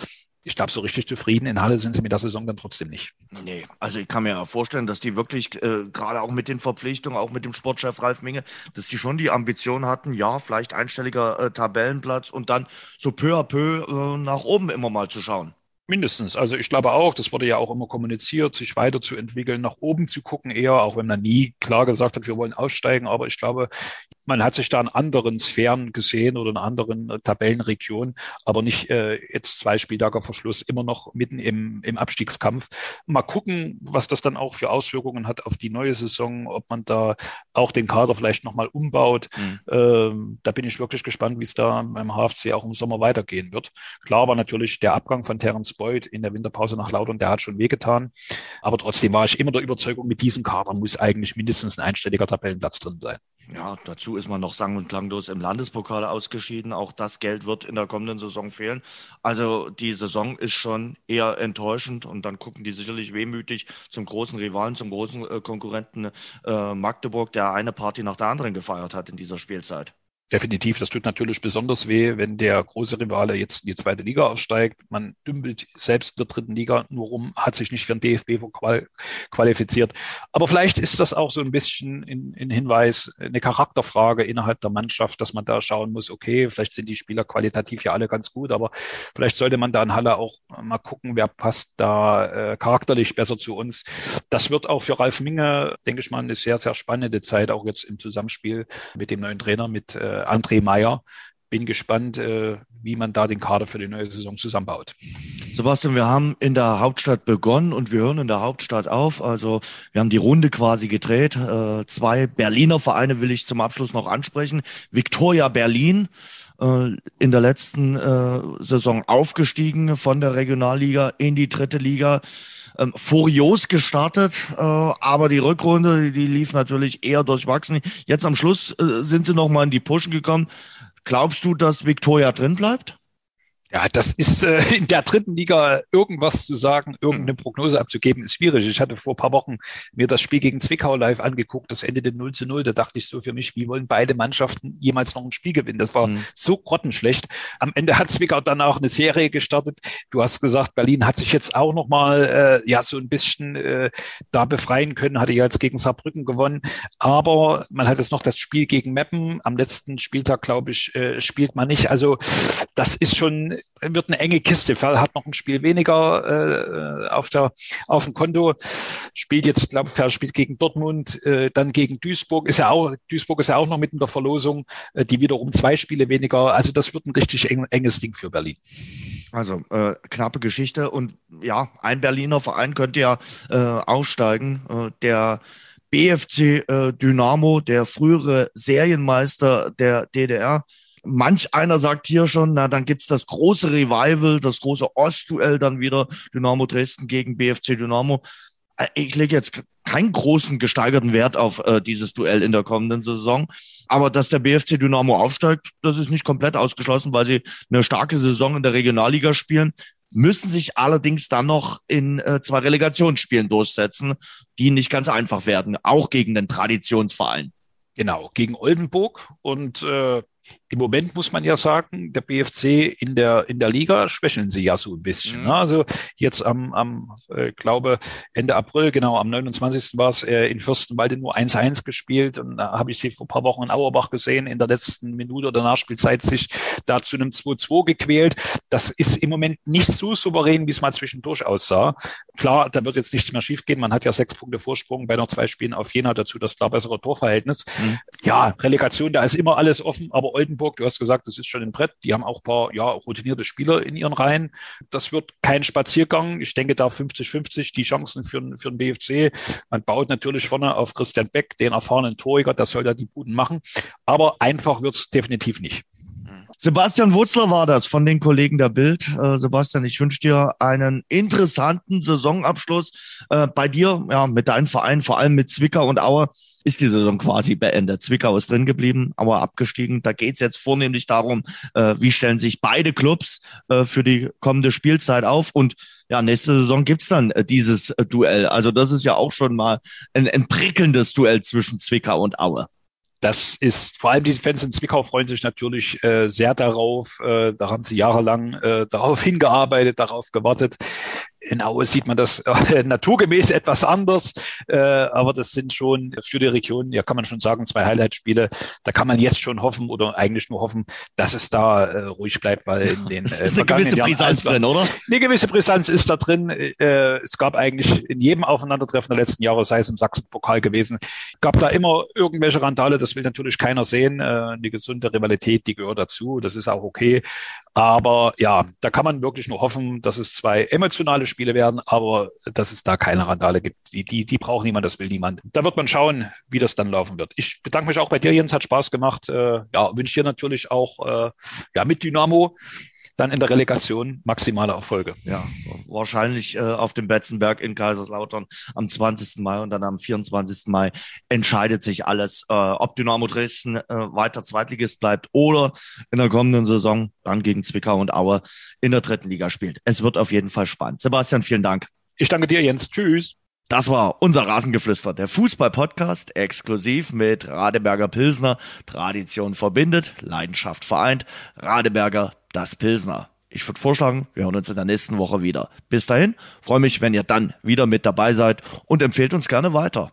ich glaube, so richtig zufrieden in Halle sind sie mit der Saison dann trotzdem nicht. Nee, also ich kann mir ja vorstellen, dass die wirklich, äh, gerade auch mit den Verpflichtungen, auch mit dem Sportchef Ralf Minge, dass die schon die Ambition hatten, ja, vielleicht einstelliger äh, Tabellenplatz und dann so peu à peu äh, nach oben immer mal zu schauen. Mindestens. Also ich glaube auch, das wurde ja auch immer kommuniziert, sich weiterzuentwickeln, nach oben zu gucken eher, auch wenn man nie klar gesagt hat, wir wollen aussteigen. Aber ich glaube, man hat sich da in anderen Sphären gesehen oder in anderen äh, Tabellenregionen, aber nicht äh, jetzt zwei Spieltage Verschluss, immer noch mitten im, im Abstiegskampf. Mal gucken, was das dann auch für Auswirkungen hat auf die neue Saison, ob man da auch den Kader vielleicht nochmal umbaut. Mhm. Ähm, da bin ich wirklich gespannt, wie es da beim HFC auch im Sommer weitergehen wird. Klar war natürlich der Abgang von Terence Boyd in der Winterpause nach Lautern, der hat schon wehgetan. Aber trotzdem war ich immer der Überzeugung, mit diesem Kader muss eigentlich mindestens ein einstelliger Tabellenplatz drin sein. Ja, dazu ist man noch sang- und klanglos im Landespokal ausgeschieden. Auch das Geld wird in der kommenden Saison fehlen. Also die Saison ist schon eher enttäuschend und dann gucken die sicherlich wehmütig zum großen Rivalen, zum großen äh, Konkurrenten äh, Magdeburg, der eine Party nach der anderen gefeiert hat in dieser Spielzeit. Definitiv, das tut natürlich besonders weh, wenn der große Rivale jetzt in die zweite Liga aufsteigt. Man dümpelt selbst in der dritten Liga nur rum, hat sich nicht für den DFB qualifiziert. Aber vielleicht ist das auch so ein bisschen ein Hinweis, eine Charakterfrage innerhalb der Mannschaft, dass man da schauen muss, okay, vielleicht sind die Spieler qualitativ ja alle ganz gut, aber vielleicht sollte man da in Halle auch mal gucken, wer passt da äh, charakterlich besser zu uns. Das wird auch für Ralf Minge, denke ich mal, eine sehr, sehr spannende Zeit, auch jetzt im Zusammenspiel mit dem neuen Trainer, mit äh, André Meyer. Bin gespannt, äh, wie man da den Kader für die neue Saison zusammenbaut. Sebastian, wir haben in der Hauptstadt begonnen und wir hören in der Hauptstadt auf. Also wir haben die Runde quasi gedreht. Äh, zwei Berliner Vereine will ich zum Abschluss noch ansprechen. Victoria Berlin äh, in der letzten äh, Saison aufgestiegen von der Regionalliga in die dritte Liga ähm, furios gestartet, äh, aber die Rückrunde, die lief natürlich eher durchwachsen. Jetzt am Schluss äh, sind sie nochmal in die Pushen gekommen. Glaubst du, dass Victoria drin bleibt? Ja, das ist äh, in der dritten Liga irgendwas zu sagen, irgendeine hm. Prognose abzugeben, ist schwierig. Ich hatte vor ein paar Wochen mir das Spiel gegen Zwickau live angeguckt, das endete 0 zu 0. Da dachte ich so für mich, wie wollen beide Mannschaften jemals noch ein Spiel gewinnen? Das war mhm. so grottenschlecht. Am Ende hat Zwickau dann auch eine Serie gestartet. Du hast gesagt, Berlin hat sich jetzt auch nochmal äh, ja so ein bisschen äh, da befreien können, hatte ja jetzt gegen Saarbrücken gewonnen. Aber man hat jetzt noch das Spiel gegen Meppen. Am letzten Spieltag, glaube ich, äh, spielt man nicht. Also das ist schon wird eine enge Kiste. Fall hat noch ein Spiel weniger äh, auf, der, auf dem Konto. Spielt jetzt, glaube ich, spielt gegen Dortmund, äh, dann gegen Duisburg. Ist ja auch, Duisburg ist ja auch noch mit in der Verlosung, äh, die wiederum zwei Spiele weniger. Also das wird ein richtig eng, enges Ding für Berlin. Also äh, knappe Geschichte und ja, ein Berliner Verein könnte ja äh, aufsteigen. Äh, der BFC äh, Dynamo, der frühere Serienmeister der DDR, manch einer sagt hier schon, na, dann gibt's das große Revival, das große Ostduell dann wieder, Dynamo Dresden gegen BFC Dynamo. Äh, ich lege jetzt keinen großen gesteigerten Wert auf äh, dieses Duell in der kommenden Saison. Aber dass der BFC Dynamo aufsteigt, das ist nicht komplett ausgeschlossen, weil sie eine starke Saison in der Regionalliga spielen, müssen sich allerdings dann noch in äh, zwei Relegationsspielen durchsetzen, die nicht ganz einfach werden, auch gegen den Traditionsverein. Genau, gegen Oldenburg und äh, im Moment muss man ja sagen, der BFC in der, in der Liga schwächeln sie ja so ein bisschen. Mhm. Ne? Also jetzt am, am äh, glaube Ende April, genau, am 29. war es äh, in Fürstenwalde nur 1-1 gespielt und da habe ich sie vor ein paar Wochen in Auerbach gesehen, in der letzten Minute oder Nachspielzeit sich da zu einem 2-2 gequält. Das ist im Moment nicht so souverän, wie es mal zwischendurch aussah. Klar, da wird jetzt nichts mehr schiefgehen. Man hat ja sechs Punkte Vorsprung bei noch zwei Spielen auf Jena dazu das klar bessere Torverhältnis. Mhm. Ja, Relegation, da ist immer alles offen, aber Oldenburg, du hast gesagt, das ist schon ein Brett. Die haben auch ein paar ja, routinierte Spieler in ihren Reihen. Das wird kein Spaziergang. Ich denke da 50-50 die Chancen für, für den BFC. Man baut natürlich vorne auf Christian Beck, den erfahrenen Torjäger, das soll da die Buden machen. Aber einfach wird es definitiv nicht. Sebastian Wurzler war das von den Kollegen der Bild. Äh, Sebastian, ich wünsche dir einen interessanten Saisonabschluss. Äh, bei dir, ja, mit deinem Verein, vor allem mit Zwickau und Aue, ist die Saison quasi beendet. Zwickau ist drin geblieben, aber abgestiegen. Da geht es jetzt vornehmlich darum, äh, wie stellen sich beide Clubs äh, für die kommende Spielzeit auf. Und ja, nächste Saison gibt's dann äh, dieses äh, Duell. Also das ist ja auch schon mal ein, ein prickelndes Duell zwischen Zwickau und Aue das ist vor allem die Fans in Zwickau freuen sich natürlich äh, sehr darauf. Äh, da haben sie jahrelang äh, darauf hingearbeitet, darauf gewartet. In Aue sieht man das äh, naturgemäß etwas anders, äh, aber das sind schon für die Region, ja kann man schon sagen, zwei Highlight-Spiele. Da kann man jetzt schon hoffen oder eigentlich nur hoffen, dass es da äh, ruhig bleibt, weil in den es ist eine gewisse Brisanz drin, oder? Eine gewisse Brisanz ist da drin. Äh, es gab eigentlich in jedem Aufeinandertreffen der letzten Jahre, sei es im Sachsen-Pokal gewesen, gab da immer irgendwelche Randale. Das will natürlich keiner sehen. Äh, die gesunde Rivalität, die gehört dazu. Das ist auch okay. Aber ja, da kann man wirklich nur hoffen, dass es zwei emotionale Spiele werden, aber dass es da keine Randale gibt. Die, die, die braucht niemand, das will niemand. Da wird man schauen, wie das dann laufen wird. Ich bedanke mich auch bei dir, Jens, hat Spaß gemacht. Äh, ja, wünsche dir natürlich auch äh, ja, mit Dynamo dann in der Relegation maximale Erfolge. Ja, wahrscheinlich äh, auf dem Betzenberg in Kaiserslautern am 20. Mai und dann am 24. Mai entscheidet sich alles, äh, ob Dynamo Dresden äh, weiter Zweitligist bleibt oder in der kommenden Saison dann gegen Zwickau und Aue in der dritten Liga spielt. Es wird auf jeden Fall spannend. Sebastian, vielen Dank. Ich danke dir, Jens. Tschüss. Das war unser Rasengeflüster, der Fußball-Podcast, exklusiv mit Radeberger Pilsner. Tradition verbindet, Leidenschaft vereint. Radeberger, das Pilsner. Ich würde vorschlagen, wir hören uns in der nächsten Woche wieder. Bis dahin, freue mich, wenn ihr dann wieder mit dabei seid und empfehlt uns gerne weiter.